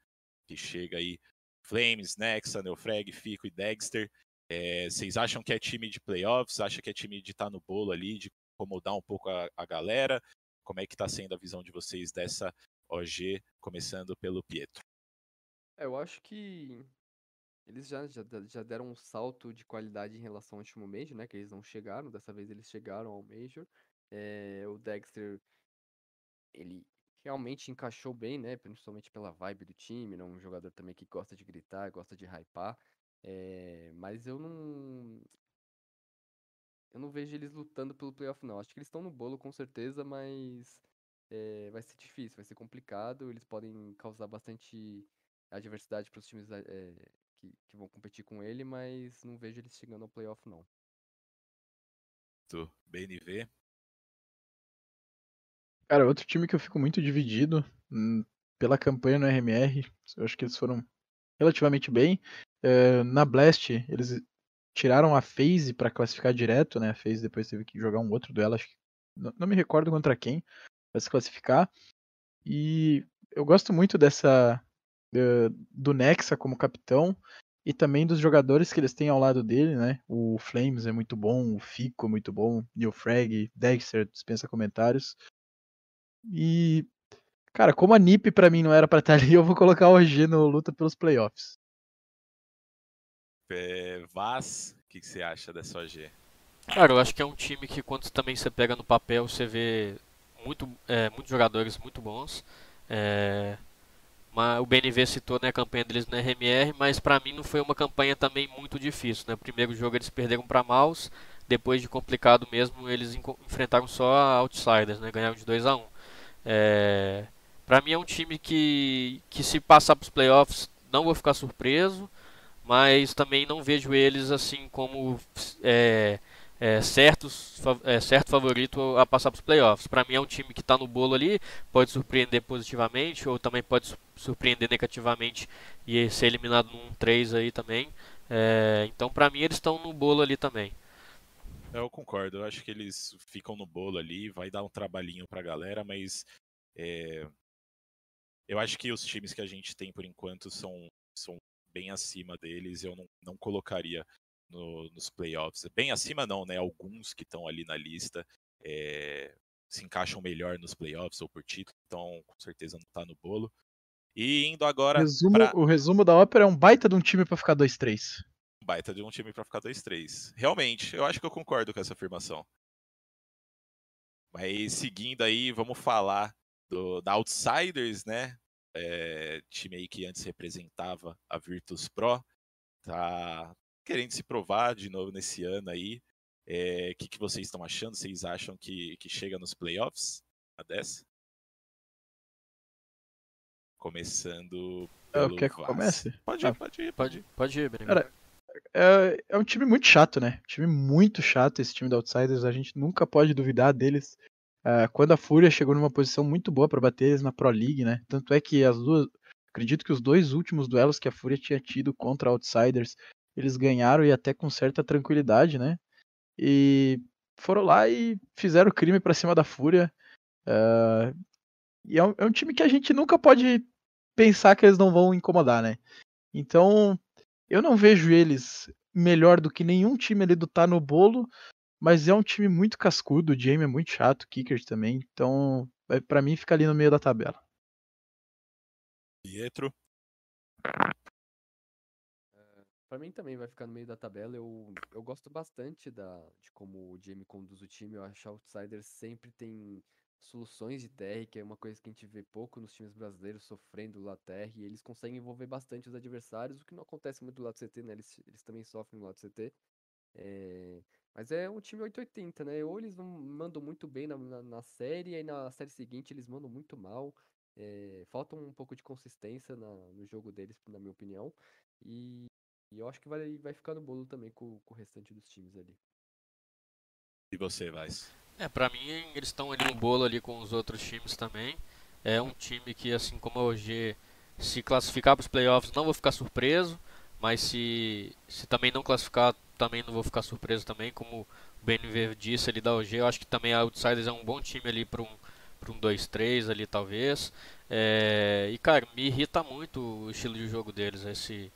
que chega aí Flames, Nexa, Neofrag, Fico e Dexter. É, vocês acham que é time de playoffs? Acham que é time de estar tá no bolo ali, de incomodar um pouco a, a galera? Como é que está sendo a visão de vocês dessa OG, começando pelo Pietro. É, eu acho que eles já, já, já deram um salto de qualidade em relação ao último Major, né? Que eles não chegaram, dessa vez eles chegaram ao Major. É, o Dexter, ele realmente encaixou bem, né? Principalmente pela vibe do time, né? Um jogador também que gosta de gritar, gosta de hypar. É, mas eu não. Eu não vejo eles lutando pelo playoff, não. Acho que eles estão no bolo com certeza, mas é, vai ser difícil, vai ser complicado. Eles podem causar bastante adversidade para os times é, que, que, vão competir com ele, mas não vejo eles chegando ao playoff, não. Tu, BNV? Cara, outro time que eu fico muito dividido hum, pela campanha no RMR, eu acho que eles foram relativamente bem. É, na Blast, eles tiraram a FaZe para classificar direto, né? A FaZe depois teve que jogar um outro duelo, acho que não, não me recordo contra quem, para se classificar. E eu gosto muito dessa uh, do Nexa como capitão e também dos jogadores que eles têm ao lado dele, né? O Flames é muito bom, o Fico é muito bom, Neil Frag, Dexter dispensa comentários. E cara, como a NiP pra mim não era pra estar ali, eu vou colocar o OG no luta pelos playoffs. É, Vaz, o que, que você acha dessa OG? Cara, eu acho que é um time que quando também você pega no papel, você vê muito, é, muitos jogadores muito bons. É, mas o BNV citou né, a campanha deles no RMR, mas para mim não foi uma campanha também muito difícil. Né? O primeiro jogo eles perderam para Maus, depois de complicado mesmo, eles enfrentaram só Outsiders, né? ganharam de 2 a 1 um. é, Para mim é um time que, que se passar para os playoffs não vou ficar surpreso, mas também não vejo eles assim como é, é, certos, é, certo favorito a passar para os playoffs. Para mim é um time que está no bolo ali, pode surpreender positivamente ou também pode surpreender negativamente e ser eliminado num 3 aí também. É, então para mim eles estão no bolo ali também. Eu concordo, eu acho que eles ficam no bolo ali, vai dar um trabalhinho para a galera, mas é, eu acho que os times que a gente tem por enquanto são, são bem acima deles, eu não, não colocaria no, nos playoffs. Bem acima não, né? Alguns que estão ali na lista é, se encaixam melhor nos playoffs ou por título, então com certeza não está no bolo. E indo agora. Resumo, pra... O resumo da ópera é um baita de um time para ficar 2-3. Um baita de um time para ficar 2-3. Realmente, eu acho que eu concordo com essa afirmação. Mas seguindo aí, vamos falar do, da Outsiders, né? É, time aí que antes representava a Virtus Pro. Tá, querendo se provar de novo nesse ano aí. O é, que, que vocês estão achando? Vocês acham que, que chega nos playoffs? A dessa? Começando. Pelo Quer que eu comece? Pode ir, ah, pode ir, pode ir. Pode ir, Cara, é, é um time muito chato, né? Um time muito chato esse time da Outsiders. A gente nunca pode duvidar deles. Uh, quando a Fúria chegou numa posição muito boa para bater eles na Pro League, né? Tanto é que as duas. Acredito que os dois últimos duelos que a Fúria tinha tido contra Outsiders eles ganharam e até com certa tranquilidade, né? E foram lá e fizeram crime para cima da Fúria. Uh, e é um, é um, time que a gente nunca pode pensar que eles não vão incomodar, né? Então, eu não vejo eles melhor do que nenhum time ali do tá no bolo, mas é um time muito cascudo, o Jamie é muito chato, o Kicker também, então para mim fica ali no meio da tabela. Pietro. Para mim também vai ficar no meio da tabela. Eu, eu gosto bastante da, de como o Jamie conduz o time. Eu acho que Outsiders sempre tem soluções de TR, que é uma coisa que a gente vê pouco nos times brasileiros sofrendo lá TR. E eles conseguem envolver bastante os adversários, o que não acontece muito do lado do CT, né? Eles, eles também sofrem do lado do CT. É, mas é um time 880, né? Ou eles mandam muito bem na, na, na série, e na série seguinte eles mandam muito mal. É, falta um pouco de consistência na, no jogo deles, na minha opinião. E e eu acho que vai, vai ficar no bolo também com, com o restante dos times ali. E você, Vaz? É, pra mim eles estão ali no bolo ali com os outros times também. É um time que, assim como a OG, se classificar para os playoffs não vou ficar surpreso, mas se, se também não classificar, também não vou ficar surpreso também, como o BNV disse ali da OG, eu acho que também a Outsiders é um bom time ali para um para um 2-3 ali talvez. É, e cara, me irrita muito o estilo de jogo deles, esse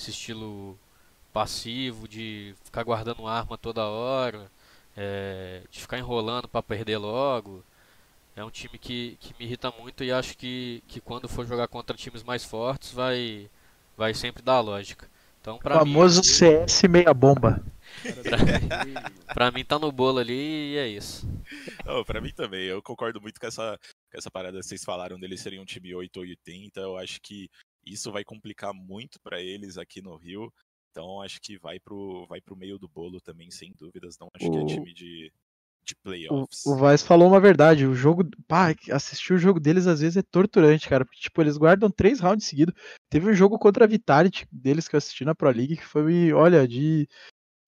esse estilo passivo de ficar guardando arma toda hora, é, de ficar enrolando para perder logo. É um time que, que me irrita muito e acho que, que quando for jogar contra times mais fortes vai, vai sempre dar a lógica. Então, pra famoso mim, CS meia bomba. pra, pra, mim tá no bolo ali e é isso. Oh, pra mim também, eu concordo muito com essa, com essa parada que vocês falaram deles serem um time 880. Eu acho que isso vai complicar muito para eles aqui no Rio. Então acho que vai pro, vai pro meio do bolo também, sem dúvidas. Não acho o... que é time de, de playoffs. O, o Vaz falou uma verdade. O jogo. Pá, assistir o jogo deles às vezes é torturante, cara. Porque, tipo, eles guardam três rounds seguidos. Teve um jogo contra a Vitality deles que eu assisti na Pro League que foi, olha, de.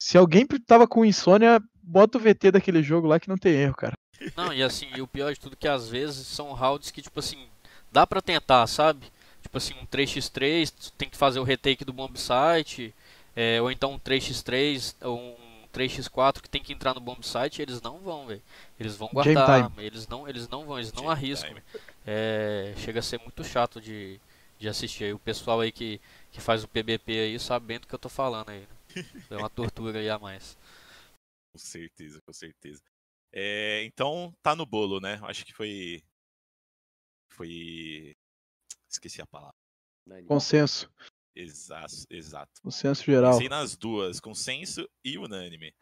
Se alguém tava com insônia, bota o VT daquele jogo lá que não tem erro, cara. Não, e assim, e o pior de tudo é que às vezes são rounds que, tipo assim, dá para tentar, sabe? Tipo assim, um 3x3, tem que fazer o retake do bomb site, é, ou então um 3x3, ou um 3x4 que tem que entrar no bomb site, eles não vão, velho. Eles vão guardar, eles não, eles não vão, eles não arriscam. É, chega a ser muito chato de, de assistir aí. O pessoal aí que, que faz o PBP aí sabendo do que eu tô falando aí. Né? É uma tortura aí a mais. Com certeza, com certeza. É, então tá no bolo, né? Acho que foi. Foi. Esqueci a palavra. Consenso. Exato, exato. Consenso geral. Pensei nas duas, consenso e unânime.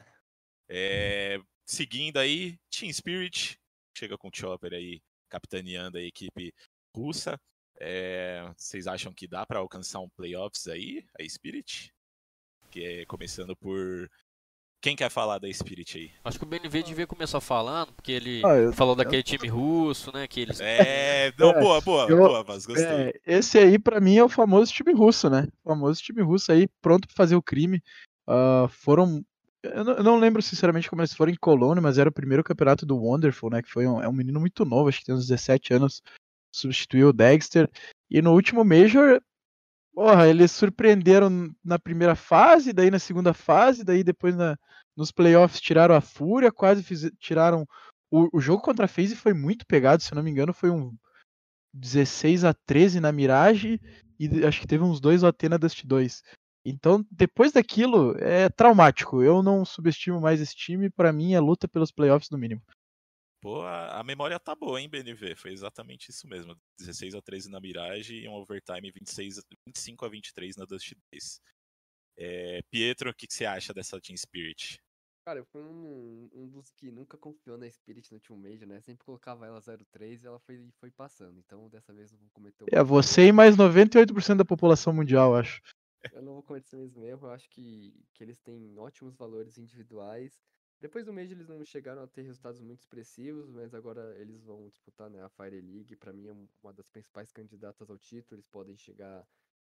É, seguindo aí, Team Spirit, chega com o Chopper aí, capitaneando a equipe russa. É, vocês acham que dá para alcançar um playoffs aí, a Spirit? Que é começando por quem quer falar da Spirit aí? Acho que o BNV devia começar falando, porque ele Ah, eu- falou daquele time russo, né? Que eles. É, não, É, boa, boa, eu- boa, mas gostei. É, esse aí, pra mim, é o famoso time russo, né? O famoso time russo aí, pronto pra fazer o crime. Ah, foram. Eu não, eu não lembro sinceramente como eles foram em Colônia, mas era o primeiro campeonato do Wonderful, né? Que foi um, é um menino muito novo, acho que tem uns 17 anos. Substituiu o Dexter. E no último Major, porra, eles surpreenderam na primeira fase, daí na segunda fase, daí depois na, nos playoffs tiraram a Fúria, quase fiz- tiraram. O, o jogo contra a FaZe foi muito pegado, se não me engano, foi um 16 a 13 na Mirage e acho que teve uns dois OT na Dust 2. Então, depois daquilo, é traumático. Eu não subestimo mais esse time. Pra mim, é luta pelos playoffs no mínimo. Pô, a, a memória tá boa, hein, BNV? Foi exatamente isso mesmo. 16 a 13 na Mirage e um overtime 26, a- 25 a 23 na Dust 2. É, Pietro, o que, que você acha dessa Team Spirit? Cara, eu fui um, um dos que nunca confiou na Spirit no último Major, né? Sempre colocava ela 0-3 e ela foi, foi passando. Então, dessa vez, eu não vou cometer o É você e mais 98% da população mundial, acho. Eu não vou cometer esse mesmo erro. Eu acho que, que eles têm ótimos valores individuais. Depois do Major eles não chegaram a ter resultados muito expressivos, mas agora eles vão disputar né, a Fire League. Pra mim é um- uma das principais candidatas ao título. Eles podem chegar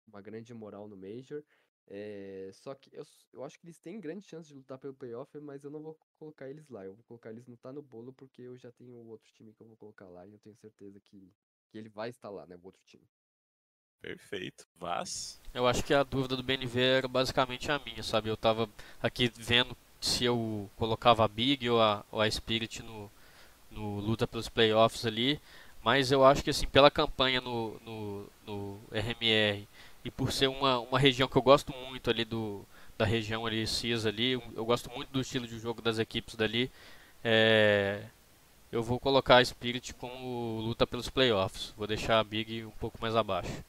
uma grande moral no Major. É, só que eu, eu acho que eles têm grande chance de lutar pelo playoff, mas eu não vou colocar eles lá. Eu vou colocar eles no tá no bolo porque eu já tenho outro time que eu vou colocar lá e eu tenho certeza que, que ele vai estar lá, né? O outro time. Perfeito. Vaz? Eu acho que a dúvida do BNV era basicamente a minha, sabe? Eu tava aqui vendo se eu colocava a Big ou a, ou a Spirit no, no luta pelos playoffs ali, mas eu acho que assim, pela campanha no, no, no RMR e por ser uma, uma região que eu gosto muito ali do da região ali CIS ali, eu, gosto muito do estilo de jogo das equipes dali, é, eu vou colocar a Spirit como luta pelos playoffs, vou deixar a Big um pouco mais abaixo.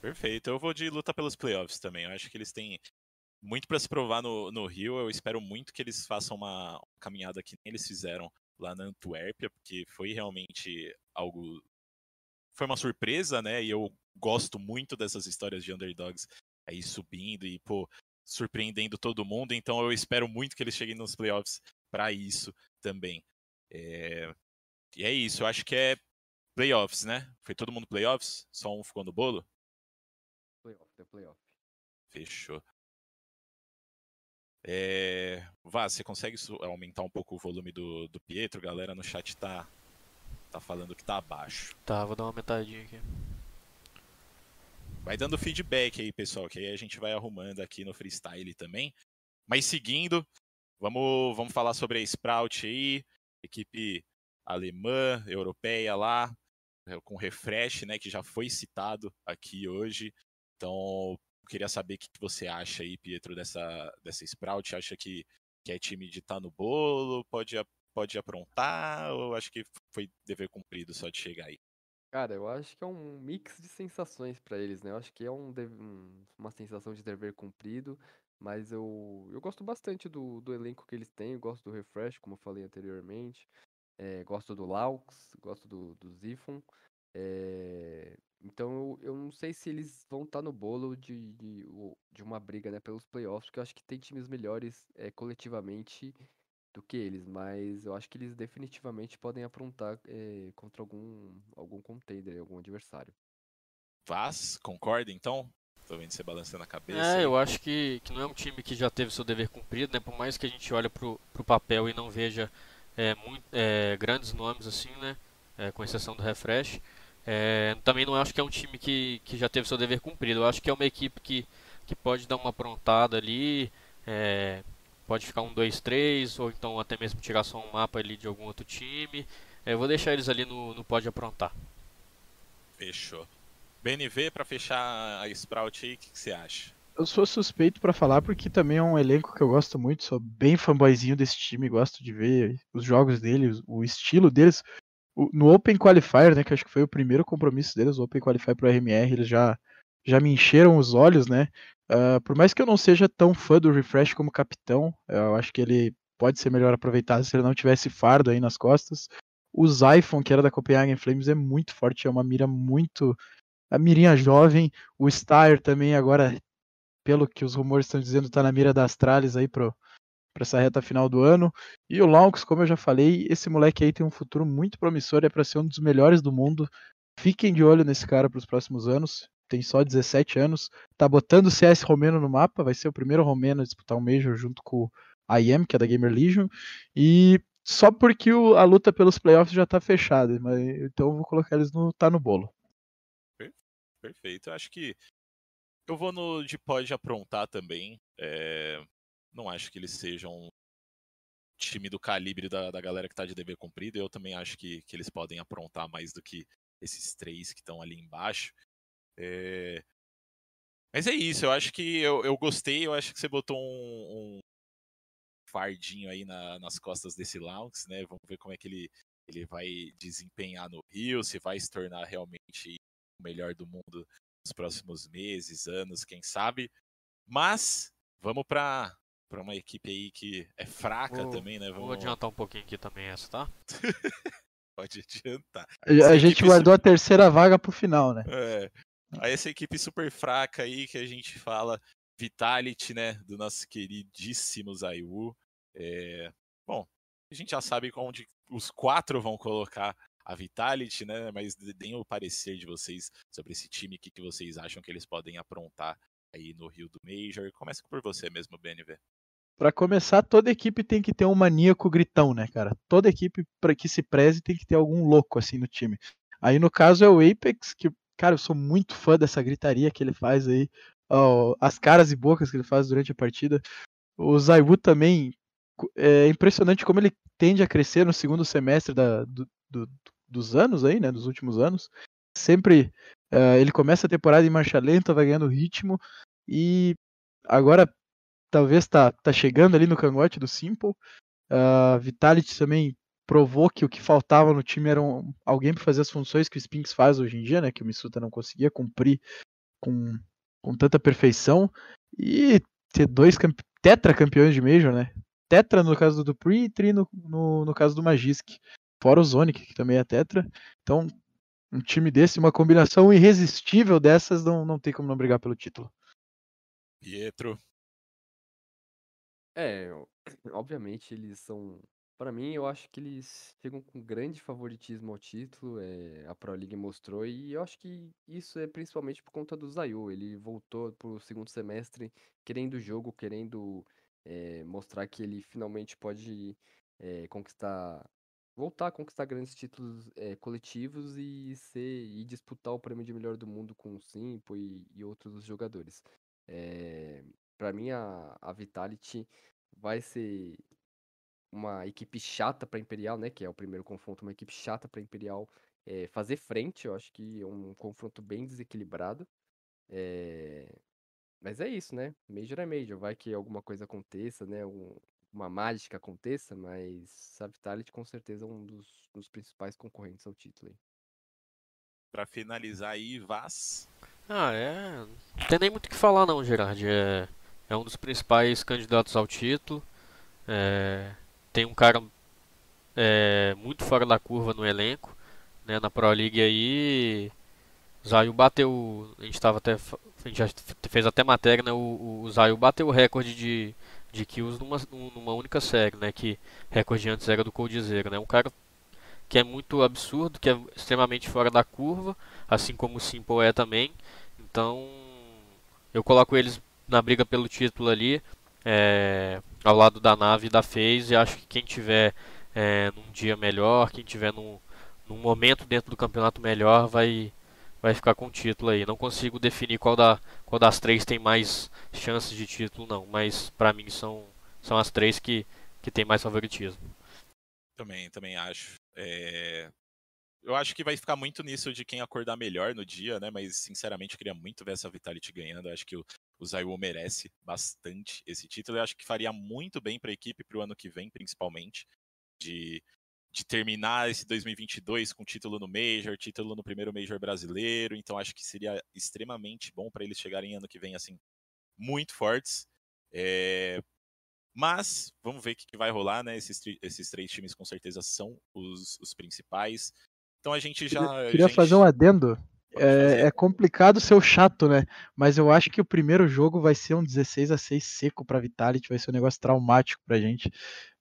Perfeito. Eu vou de luta pelos playoffs também. Eu acho que eles têm muito para se provar no, no Rio. Eu espero muito que eles façam uma caminhada que nem eles fizeram lá na Antuérpia, porque foi realmente algo. Foi uma surpresa, né? E eu gosto muito dessas histórias de underdogs aí subindo e, pô, surpreendendo todo mundo. Então eu espero muito que eles cheguem nos playoffs para isso também. É, E é isso. Eu acho que é playoffs, né? Foi todo mundo playoffs? Só um ficou no bolo? Playoff, é playoff. Fechou. É... Vá, você consegue aumentar um pouco o volume do, do Pietro? Galera no chat tá, tá falando que tá abaixo. Tá, vou dar uma aumentadinha aqui. Vai dando feedback aí, pessoal, que aí a gente vai arrumando aqui no freestyle também. Mas seguindo, vamos, vamos falar sobre a Sprout aí, equipe alemã, europeia lá, é, com refresh, né, que já foi citado aqui hoje. Então, queria saber o que você acha aí, Pietro, dessa, dessa Sprout. Acha que, que é time de estar no bolo, pode, pode aprontar, ou acho que foi dever cumprido só de chegar aí? Cara, eu acho que é um mix de sensações pra eles, né? Eu acho que é um, um- uma sensação de dever cumprido, mas eu, eu gosto bastante do, do elenco que eles têm, eu gosto do Refresh, como eu falei anteriormente, eh, gosto do Laux, gosto do, do eh, então eu, eu não sei se eles vão estar no bolo de, de, de uma briga, né, pelos playoffs, porque eu acho que tem times melhores eh, coletivamente do que eles, mas eu acho que eles definitivamente podem aprontar eh, contra algum, algum contender, algum adversário. Vaz, concorda então? Tô vendo você balançando a cabeça. É, aí. eu acho que, que não é um time que já teve seu dever cumprido, né? Por mais que a gente olhe pro, pro papel e não veja é, muito, é, grandes nomes assim, né? É, com exceção do Refresh. É, também não acho que é um time que, que já teve seu dever cumprido. Eu acho que é uma equipe que, que pode dar uma aprontada ali, é, pode ficar um 2-3, ou então até mesmo tirar só um mapa ali de algum outro time. É, eu vou deixar eles ali no, no pode aprontar. Fechou. BNV, pra fechar a Sprout aí, o que, que você acha? Eu sou suspeito pra falar porque também é um elenco que eu gosto muito, sou bem fanboyzinho desse time, gosto de ver os jogos deles, o estilo deles. O- no Open Qualifier, né, que acho que foi o primeiro compromisso deles, o Open Qualifier pro RMR, eles já, já me encheram os olhos, né? Ah, por mais que eu não seja tão fã do Refresh como capitão, eu acho que ele pode ser melhor aproveitado se ele não tivesse fardo aí nas costas. O Zyphon, que era da Copenhagen Flames, é muito forte, é uma mira muito. A mirinha jovem. O Styr também agora pelo que os rumores estão dizendo, tá na mira da Astralis aí pro, pra essa reta final do ano. E o Lonks, como eu já falei, esse moleque aí tem um futuro muito promissor, é para ser um dos melhores do mundo. Fiquem de olho nesse cara para os próximos anos. Tem só 17 anos, tá botando o CS romeno no mapa, vai ser o primeiro romeno a disputar um Major junto com a IEM, que é da Gamer Legion. E só porque o- a luta pelos playoffs já tá fechada, mas então eu vou colocar eles no tá no bolo. Perfeito. Acho que eu vou no de pode aprontar também. É, Não acho que eles sejam time do calibre da, da galera que tá de dever cumprido. Eu também acho que, que eles podem aprontar mais do que esses três que estão ali embaixo. É, Mas é isso, eu acho que eu, eu gostei, eu acho que você botou um, um fardinho aí na- nas costas desse Laux, né? Vamos ver como é que ele, ele vai desempenhar no Rio, se vai se tornar realmente o melhor do mundo nos próximos meses, anos, quem sabe. Mas vamos para para uma equipe aí que é fraca Vou- também, né? Vou Vamos adiantar um pouquinho aqui também essa, tá? pode adiantar. A, Essa a gente guardou a terceira vaga pro final, né? É. Aí essa equipe super fraca aí que a gente fala, Vitality, né, do nosso queridíssimo Zaiwu. É, Bom, a gente já sabe onde os quatro vão colocar a Vitality, né, mas deem o parecer de vocês sobre esse time, o que, que vocês acham que eles podem aprontar aí no Rio do Major. Começa por você mesmo, BNV. Pra começar, toda equipe tem que ter um maníaco gritão, né, cara? Toda equipe para que se preze tem que ter algum louco assim no time. Aí no caso é o Apex, que, cara, eu sou muito fã dessa gritaria que ele faz aí, ó, as caras e bocas que ele faz durante a partida. O Zaiwu também é impressionante como ele tende a crescer no segundo semestre da- do- do- dos anos aí, né, dos últimos anos. Sempre eh, ele começa a temporada em marcha lenta, vai ganhando ritmo e agora talvez tá, tá chegando ali no cangote do Simple. A Vitality também provou que o que faltava no time era um- alguém para fazer as funções que o Spinks faz hoje em dia, né? Que o Misuta não conseguia cumprir com, com tanta perfeição. E ter dois tetra campeões de Major, né? Tetra no caso do Dupree e Tri no, no, no caso do Magisk. Fora o Zonic, que também é tetra. Então, um time desse, uma combinação irresistível dessas, não, não tem como não brigar pelo título. Pietro. É, obviamente eles são. Pra mim, eu acho que eles chegam com grande favoritismo ao título. é, a Pro League mostrou, e eu acho que isso é principalmente por conta do Zayu. Ele voltou pro segundo semestre querendo o jogo, querendo é, mostrar que ele finalmente pode é, conquistar. Voltar a conquistar grandes títulos é, coletivos e ser e disputar o prêmio de melhor do mundo com o Simpo e, e outros jogadores. É, para mim, a, a Vitality vai ser uma equipe chata para Imperial, né? Que é o primeiro confronto, uma equipe chata para Imperial é, fazer frente. Eu acho que é um confronto bem desequilibrado. É, Mas é isso, né? Major é Major. Vai que alguma coisa aconteça, né? um- Uma mágica aconteça, mas a Vitality com certeza é um dos, dos principais concorrentes ao título. aí. Pra finalizar aí, Vaz. Ah, é. Não tem nem muito o que falar não, Gerard. É, é um dos principais candidatos ao título. É, tem um cara é, muito fora da curva no elenco, né, na Pro League aí. Zayu bateu. A gente tava até. A gente já fez até matéria, né? O, o Zayu bateu o recorde de, de kills numa, numa única série, né? Que recorde antes era do Coldzera, né? Um cara que é muito absurdo, que é extremamente fora da curva, assim como o Simple é também. Então, eu coloco eles na briga pelo título ali, é, ao lado da nave da FaZe. Acho que quem tiver é, num dia melhor, quem tiver num, num momento dentro do campeonato melhor, vai, vai ficar com o título aí. Não consigo definir qual, da, qual das três tem mais chances de título, não. Mas pra mim são, são as três que, que tem mais favoritismo. Também, também acho. É, eu acho que vai ficar muito nisso de quem acordar melhor no dia, né? Mas, sinceramente, eu queria muito ver essa Vitality ganhando. Eu acho que o, o Zaiwu merece bastante esse título. Eu acho que faria muito bem para a equipe para o ano que vem, principalmente, de, de terminar esse 2022 com título no Major, título no primeiro Major brasileiro. Então, acho que seria extremamente bom para eles chegarem ano que vem, assim, muito fortes. É, mas vamos ver o que, vai rolar, né? Esses, esses três times com certeza são os, os principais. Então a gente já. Queria, queria gente... fazer um adendo. É, é, complicado ser o chato, né? Mas eu acho que o primeiro jogo vai ser um 16 a 6 seco pra Vitality, vai ser um negócio traumático pra gente.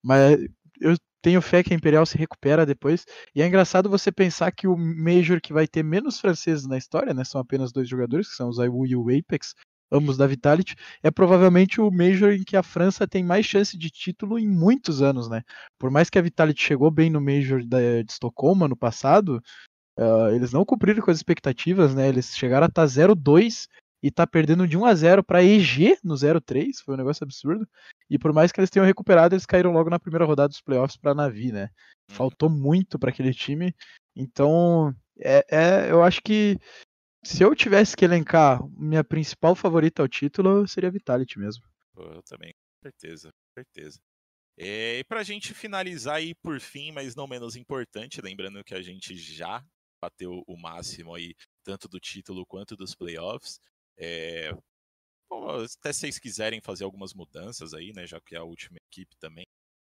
Mas eu tenho fé que a Imperial se recupera depois. E é engraçado você pensar que o Major que vai ter menos franceses na história, né? São apenas dois jogadores, que são o Zaiwu e o Apex, ambos da Vitality, é provavelmente o Major em que a França tem mais chance de título em muitos anos, né? Por mais que a Vitality chegou bem no Major de, de Estocolmo no passado, uh, eles não cumpriram com as expectativas, né? Eles chegaram a estar tá 0-2 e tá perdendo de 1 a 0 para EG no 0-3, foi um negócio absurdo. E por mais que eles tenham recuperado, eles caíram logo na primeira rodada dos playoffs para Navi, né? Uhum. Faltou muito para aquele time. Então, é, é, eu acho que se eu tivesse que elencar minha principal favorita ao título, seria Vitality mesmo. Eu também, com certeza, com certeza. É, e pra gente finalizar aí por fim, mas não menos importante, lembrando que a gente já bateu o máximo aí, tanto do título quanto dos playoffs. É, bom, até se vocês quiserem fazer algumas mudanças aí, né, já que é a última equipe também.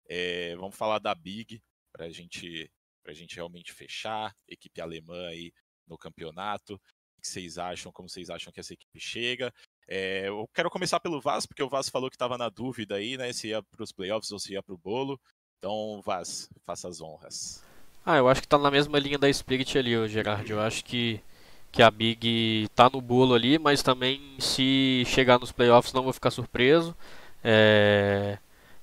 É, vamos falar da Big, pra gente, pra gente realmente fechar, equipe alemã aí no campeonato que vocês acham, como vocês acham que essa equipe chega. É, eu quero começar pelo Vaz, porque o Vaz falou que estava na dúvida aí, né? Se ia para os playoffs ou se ia para o bolo. Então, Vaz, faça as honras. Ah, eu acho que tá na mesma linha da Spirit ali, Gerard. Eu acho que, que a Big tá no bolo ali, mas também se chegar nos playoffs não vou ficar surpreso. É...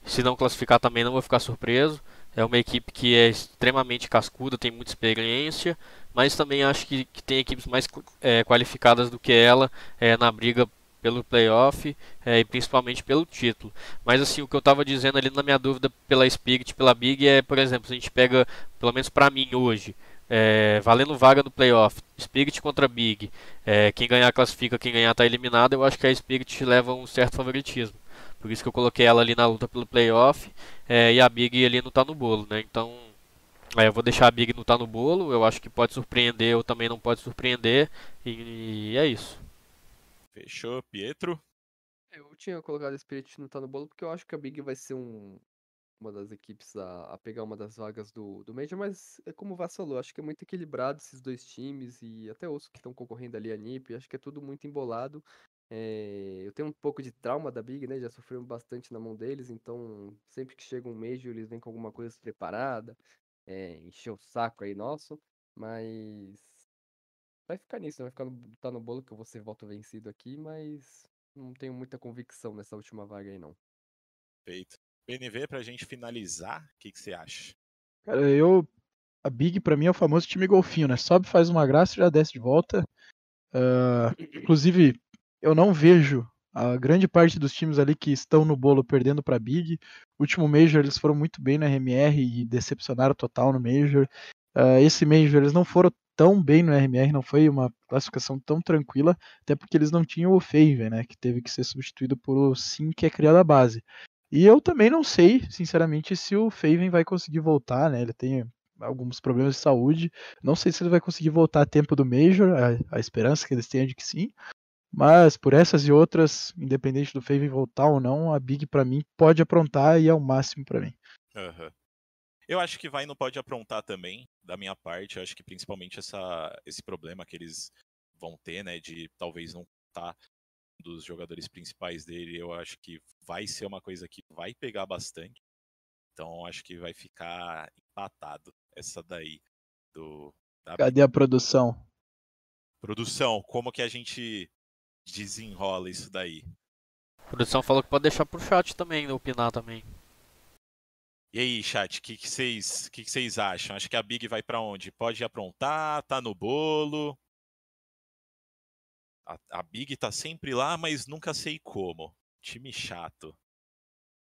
Se não classificar também não vou ficar surpreso. É uma equipe que é extremamente cascuda, tem muita experiência, mas também acho que, que tem equipes mais é, qualificadas do que ela é, na briga pelo playoff é, e principalmente pelo título. Mas assim, o que eu estava dizendo ali na minha dúvida pela Spirit, pela Big é, por exemplo, se a gente pega, pelo menos para mim hoje, é, valendo vaga no playoff, Spirit contra Big, é, quem ganhar classifica, quem ganhar está eliminado, eu acho que a Spirit leva um certo favoritismo. Por isso que eu coloquei ela ali na luta pelo playoff é, e a Big ali não tá no bolo, né? Então, eu vou deixar a Big não tá no bolo. Eu acho que pode surpreender ou também não pode surpreender. E, e é isso. Fechou, Pietro? Eu tinha colocado a Spirit não tá no bolo porque eu acho que a Big vai ser um, uma das equipes a, a, pegar uma das vagas do, do Major, mas é como o acho que é muito equilibrado esses dois times e até os que estão concorrendo ali a NiP, acho que é tudo muito embolado. É, eu tenho um pouco de trauma da Big, né? Já sofremos bastante na mão deles, então sempre que chega um Major eles vêm com alguma coisa preparada, é, encher o saco aí nosso, mas vai ficar nisso, vai ficar no, tá no bolo que eu vou ser voto vencido aqui, mas não tenho muita convicção nessa última vaga aí não. Feito. PNV, pra gente finalizar, o que, que você acha? Cara, eu. A Big pra mim é o famoso time golfinho, né? Sobe, faz uma graça e já desce de volta. Uh, inclusive, eu não vejo a grande parte dos times ali que estão no bolo perdendo para Big. Último Major eles foram muito bem na RMR e decepcionaram total no Major. Uh, esse Major eles não foram tão bem no RMR, não foi uma classificação tão tranquila, até porque eles não tinham o Favor, né, que teve que ser substituído por o Sim, que é criado a base. E eu também não sei, sinceramente, se o Faven vai conseguir voltar, né? Ele tem alguns problemas de saúde. Não sei se ele vai conseguir voltar a tempo do Major, a, a esperança que eles têm é de que sim. Mas por essas e outras, independente do Faven voltar ou não, a Big para mim pode aprontar e é o máximo para mim. Uhum. Eu acho que vai não pode aprontar também, da minha parte. Eu acho que principalmente essa, esse problema que eles vão ter, né, de talvez não estar tá dos jogadores principais dele, eu acho que vai ser uma coisa que vai pegar bastante. Então acho que vai ficar empatado essa daí do. Cadê a produção? Produção, como que a gente desenrola isso daí. A produção falou que pode deixar pro chat também, opinar também. E aí, chat, o que vocês que que que acham? Acho que a Big vai para onde? Pode aprontar? Tá no bolo? A, a, Big tá sempre lá, mas nunca sei como. Time chato.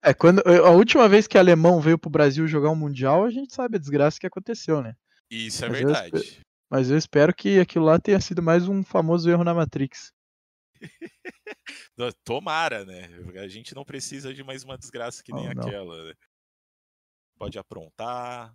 É, quando a última vez que o alemão veio pro Brasil jogar um mundial, a gente sabe a desgraça que aconteceu, né? Isso é Mas eu verdade. Mas eu espero que aquilo lá tenha sido mais um famoso erro na Matrix. Tomara, né? A gente não precisa de mais uma desgraça que nem não. aquela. né? Pode aprontar.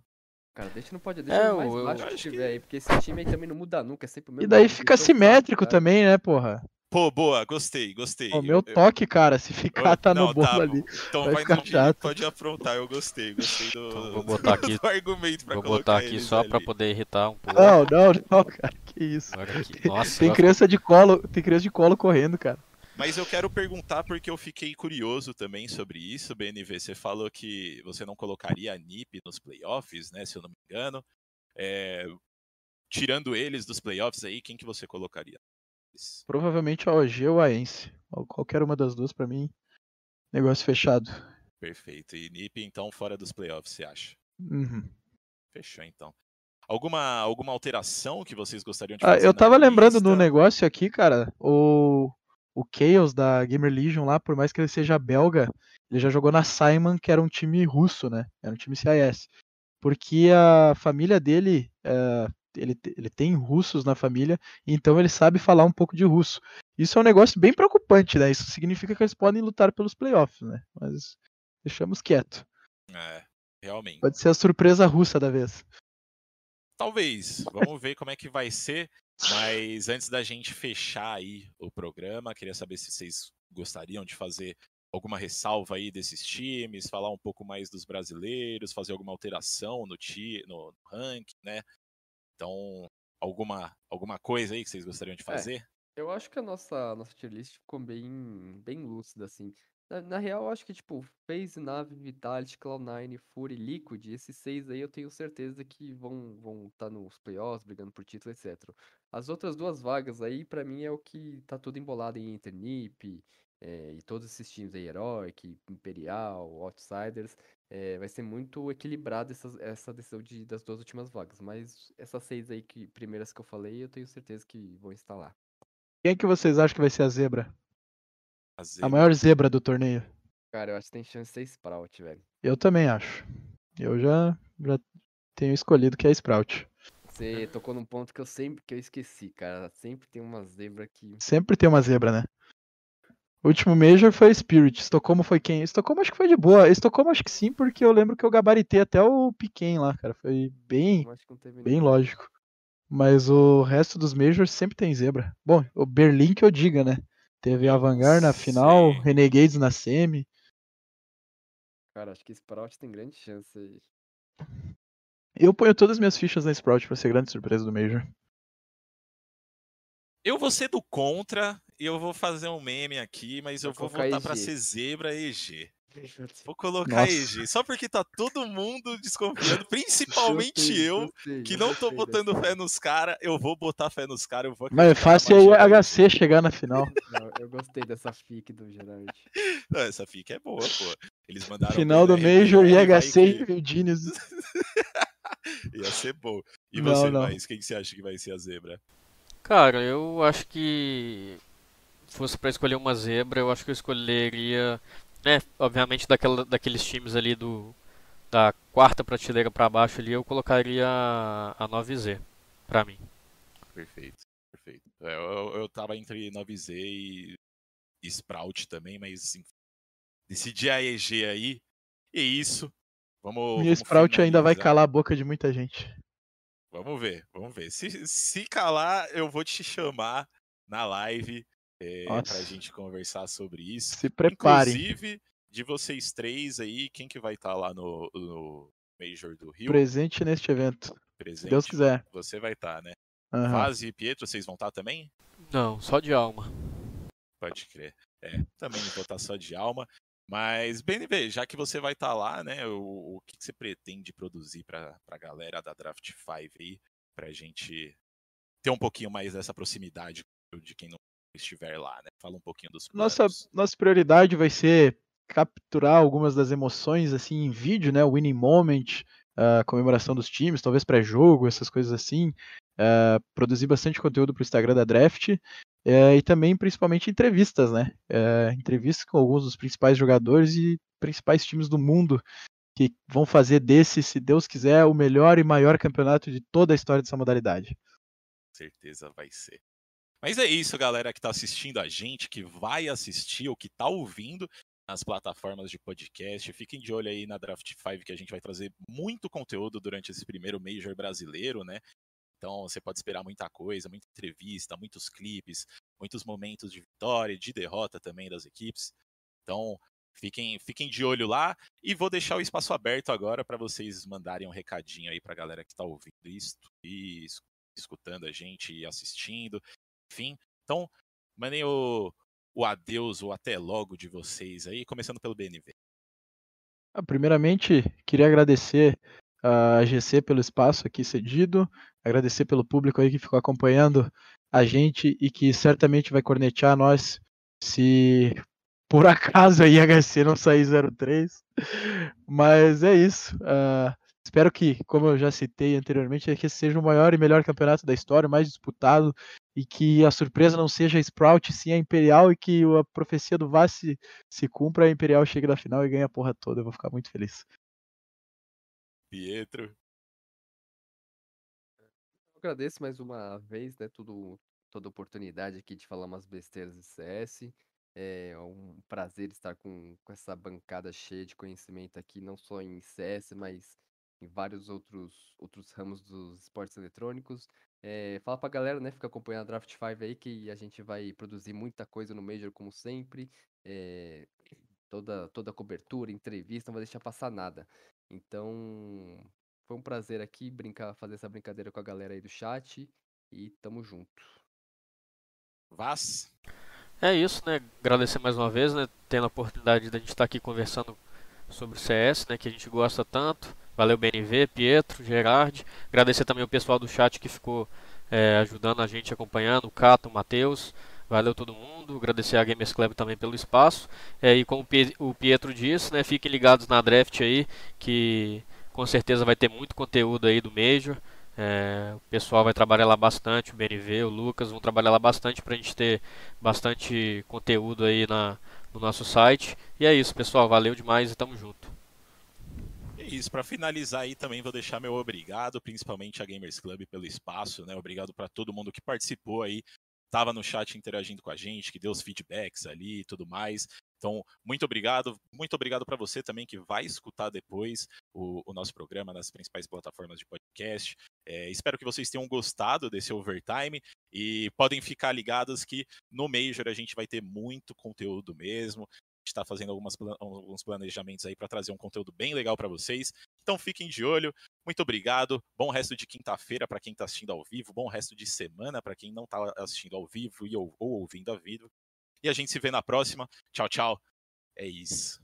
Cara, deixa não pode deixar É, o mais eu- eu baixo que acho que- tiver aí, porque esse time aí também não muda nunca, é sempre o mesmo. E daí fica eles tão simétrico também, né, porra? Pô, boa, gostei, gostei. O meu Eu- eu- toque, cara, se ficar tá no não, bolo tá ali. Então vai vai, ficar no- chato. pode aprontar, eu gostei, gostei do, Então, vou botar aqui- do argumento pra Vou botar aqui só pra ali. poder irritar um pouco. Não, não, não, cara, que isso. Agora aqui. Nossa, Tem criança de colo, tem criança de colo correndo, cara. Mas eu quero perguntar porque eu fiquei curioso também sobre isso, BNV. Você falou que você não colocaria a NiP nos playoffs, né? Se eu não me engano. É, Tirando eles dos playoffs aí, quem que você colocaria? Provavelmente a OG ou a Ence. Ou Qualquer uma das duas pra mim. Negócio fechado. Perfeito. E NiP, então, fora dos playoffs, você acha? Uhum. Fechou, então. Alguma, alguma alteração que vocês gostariam de Ah, fazer? eu na tava lembrando do negócio aqui, cara. O, o Chaos da Gamer Legion lá, por mais que ele seja belga, ele já jogou na Simon, que era um time russo, né? Era um time CIS. Porque a família dele, eh, ele, ele tem russos na família, então ele sabe falar um pouco de russo. Isso é um negócio bem preocupante, né? Isso significa que eles podem lutar pelos playoffs, né? Mas deixamos quieto. É, realmente. Pode ser a surpresa russa da vez. Talvez. Vamos ver como é que vai ser. Mas antes da gente fechar aí o programa, queria saber se vocês gostariam de fazer alguma ressalva aí desses times, falar um pouco mais dos brasileiros, fazer alguma alteração no, ti, no ranking, né? Então, alguma, alguma coisa aí que vocês gostariam de fazer? Eu acho que a nossa, nossa tier list ficou bem, bem lúcida, assim. Na, na real, eu acho que, tipo, FaZe, Nave, Vitality, Cloud9, Fury, Liquid, esses seis aí eu tenho certeza que vão estar vão tá nos playoffs, brigando por título, etc. As outras duas vagas aí, pra mim, é o que tá tudo embolado em Internip, eh, e todos esses times aí, Heroic, Imperial, Outsiders. eh, vai ser muito equilibrado essa, essa decisão de, das duas últimas vagas. Mas essas seis aí, que, primeiras que eu falei, eu tenho certeza que vão estar lá. Quem é que vocês acham que vai ser a zebra? Fazer A maior zebra do torneio? Cara, eu acho que tem chance de ser Sprout, velho. Eu também acho. Eu já, já tenho escolhido que é Sprout. Você tocou num ponto que eu sempre que eu esqueci, cara. Sempre tem uma zebra que. Sempre tem uma zebra, né? O último Major foi Spirit. Estocolmo foi quem? Estocolmo acho que foi de boa. Estocolmo acho que sim, porque eu lembro que eu gabaritei até o Piquen lá, cara. Foi bem, bem lógico. Mas o resto dos Majors sempre tem zebra. Bom, o Berlim que eu diga, né? Teve a Vanguard na final, Sim. Renegades na semi. Cara, acho que Sprout tem grande chance aí. Eu ponho todas as minhas fichas na Sprout pra ser grande surpresa do Major. Eu vou ser do contra eu vou fazer um meme aqui, mas eu vou voltar pra EG. ser zebra EG. Vou colocar Nossa. EG, só porque tá todo mundo desconfiando, principalmente eu, que não tô botando fé nos caras, eu vou botar fé nos caras, eu vou Mas é fácil da HC chegar na final. Não, eu gostei dessa fic do Gerard. Não, essa fica é boa, pô. Eles mandaram Final do Major, IHC que e Virginius. Ia ser bom. E Não, você, não. mais quem que você acha que vai ser a zebra? Cara, eu acho que fosse pra escolher uma zebra, eu acho que eu escolheria, né, obviamente daquela, daqueles times ali do da quarta prateleira pra baixo ali, eu colocaria a, a 9Z pra mim. Perfeito, perfeito. É, eu, eu tava entre 9Z e, e Sprout também, mas assim, decidi a EG aí. E isso. Vamos. E o vamos Sprout ainda vai finalizar. calar a boca de muita gente. Vamos ver, vamos ver. Se, se calar, eu vou te chamar na live é, pra Nossa. gente conversar sobre isso. Se preparem. Inclusive, de vocês três aí, quem que vai estar lá no, no Major do Rio? Presente neste evento. presente? Se Deus quiser. Você vai estar, né? Aham. Vaz e Pietro, vocês vão estar também? Não, só de alma. Pode crer. É, também vou estar só de alma. Mas, BNB, já que você vai estar lá, né? O, o que, que você pretende produzir pra, pra galera da Draft 5 aí? Pra gente ter um pouquinho mais dessa proximidade de quem não estiver lá, né? Fala um pouquinho dos planos. Nossa, nossa prioridade vai ser capturar algumas das emoções assim em vídeo, né? Winning moment, a comemoração dos times, talvez pré-jogo, essas coisas assim. eh, produzir bastante conteúdo para o Instagram da Draft eh, e também principalmente entrevistas, né? Eh, entrevistas com alguns dos principais jogadores e principais times do mundo que vão fazer desse, se Deus quiser, o melhor e maior campeonato de toda a história dessa modalidade. certeza vai ser. Mas é isso, galera que está assistindo a gente, que vai assistir ou que está ouvindo nas plataformas de podcast. Fiquem de olho aí na Draft 5 que a gente vai trazer muito conteúdo durante esse primeiro Major brasileiro, né? Então você pode esperar muita coisa, muita entrevista, muitos clipes, muitos momentos de vitória, de derrota também das equipes. Então fiquem, fiquem de olho lá e vou deixar o espaço aberto agora para vocês mandarem um recadinho aí para a galera que está ouvindo isso e escutando a gente e assistindo enfim. Então, mandem o, o adeus, o até logo de vocês aí, começando pelo BNV. Ah, primeiramente, queria agradecer a GC pelo espaço aqui cedido, agradecer pelo público aí que ficou acompanhando a gente e que certamente vai cornetear nós se por acaso a IHC não sair 03. Mas é isso. Uh, espero que, como eu já citei anteriormente, que seja o maior e melhor campeonato da história, mais disputado e que a surpresa não seja a Sprout, sim a Imperial, e que a profecia do Vaz se, se cumpra, a Imperial chegue na final e ganhe a porra toda. Eu vou ficar muito feliz. Pietro. Eu agradeço mais uma vez, né, tudo, toda a oportunidade aqui de falar umas besteiras de CS. É um prazer estar com, com essa bancada cheia de conhecimento aqui, não só em CS, mas em vários outros, outros ramos dos esportes eletrônicos. É, fala pra galera, né? Fica acompanhando a Draft 5 aí, que a gente vai produzir muita coisa no Major, como sempre. É, toda, toda cobertura, entrevista, não vai deixar passar nada. Então, foi um prazer aqui brincar, fazer essa brincadeira com a galera aí do chat. E tamo junto. Vaz? É isso, né? Agradecer mais uma vez, né? Tendo a oportunidade de a gente estar aqui conversando sobre o CS, né? Que a gente gosta tanto. Valeu, BNV, Pietro, Gerard. Agradecer também o pessoal do chat que ficou é, ajudando a gente, acompanhando, o Cato, o Matheus. Valeu todo mundo. Agradecer a Gamers Club também pelo espaço. É, e como o Pietro disse, né, fiquem ligados na draft aí, que com certeza vai ter muito conteúdo aí do Major. É, o pessoal vai trabalhar lá bastante, o BNV, o Lucas vão trabalhar lá bastante para a gente ter bastante conteúdo aí na, no nosso site. E é isso, pessoal. Valeu demais e tamo junto isso, para finalizar aí também vou deixar meu obrigado, principalmente a Gamers Club pelo espaço, né? Obrigado para todo mundo que participou aí, estava no chat interagindo com a gente, que deu os feedbacks ali e tudo mais. Então, muito obrigado. Muito obrigado para você também que vai escutar depois o, o, nosso programa nas principais plataformas de podcast. É, espero que vocês tenham gostado desse overtime e podem ficar ligados que no Major a gente vai ter muito conteúdo mesmo está fazendo algumas, alguns planejamentos aí para trazer um conteúdo bem legal para vocês. Então fiquem de olho. Muito obrigado. Bom resto de quinta-feira para quem está assistindo ao vivo. Bom resto de semana para quem não está assistindo ao vivo e ou, ou ouvindo a vídeo. E a gente se vê na próxima. Tchau, tchau. É isso.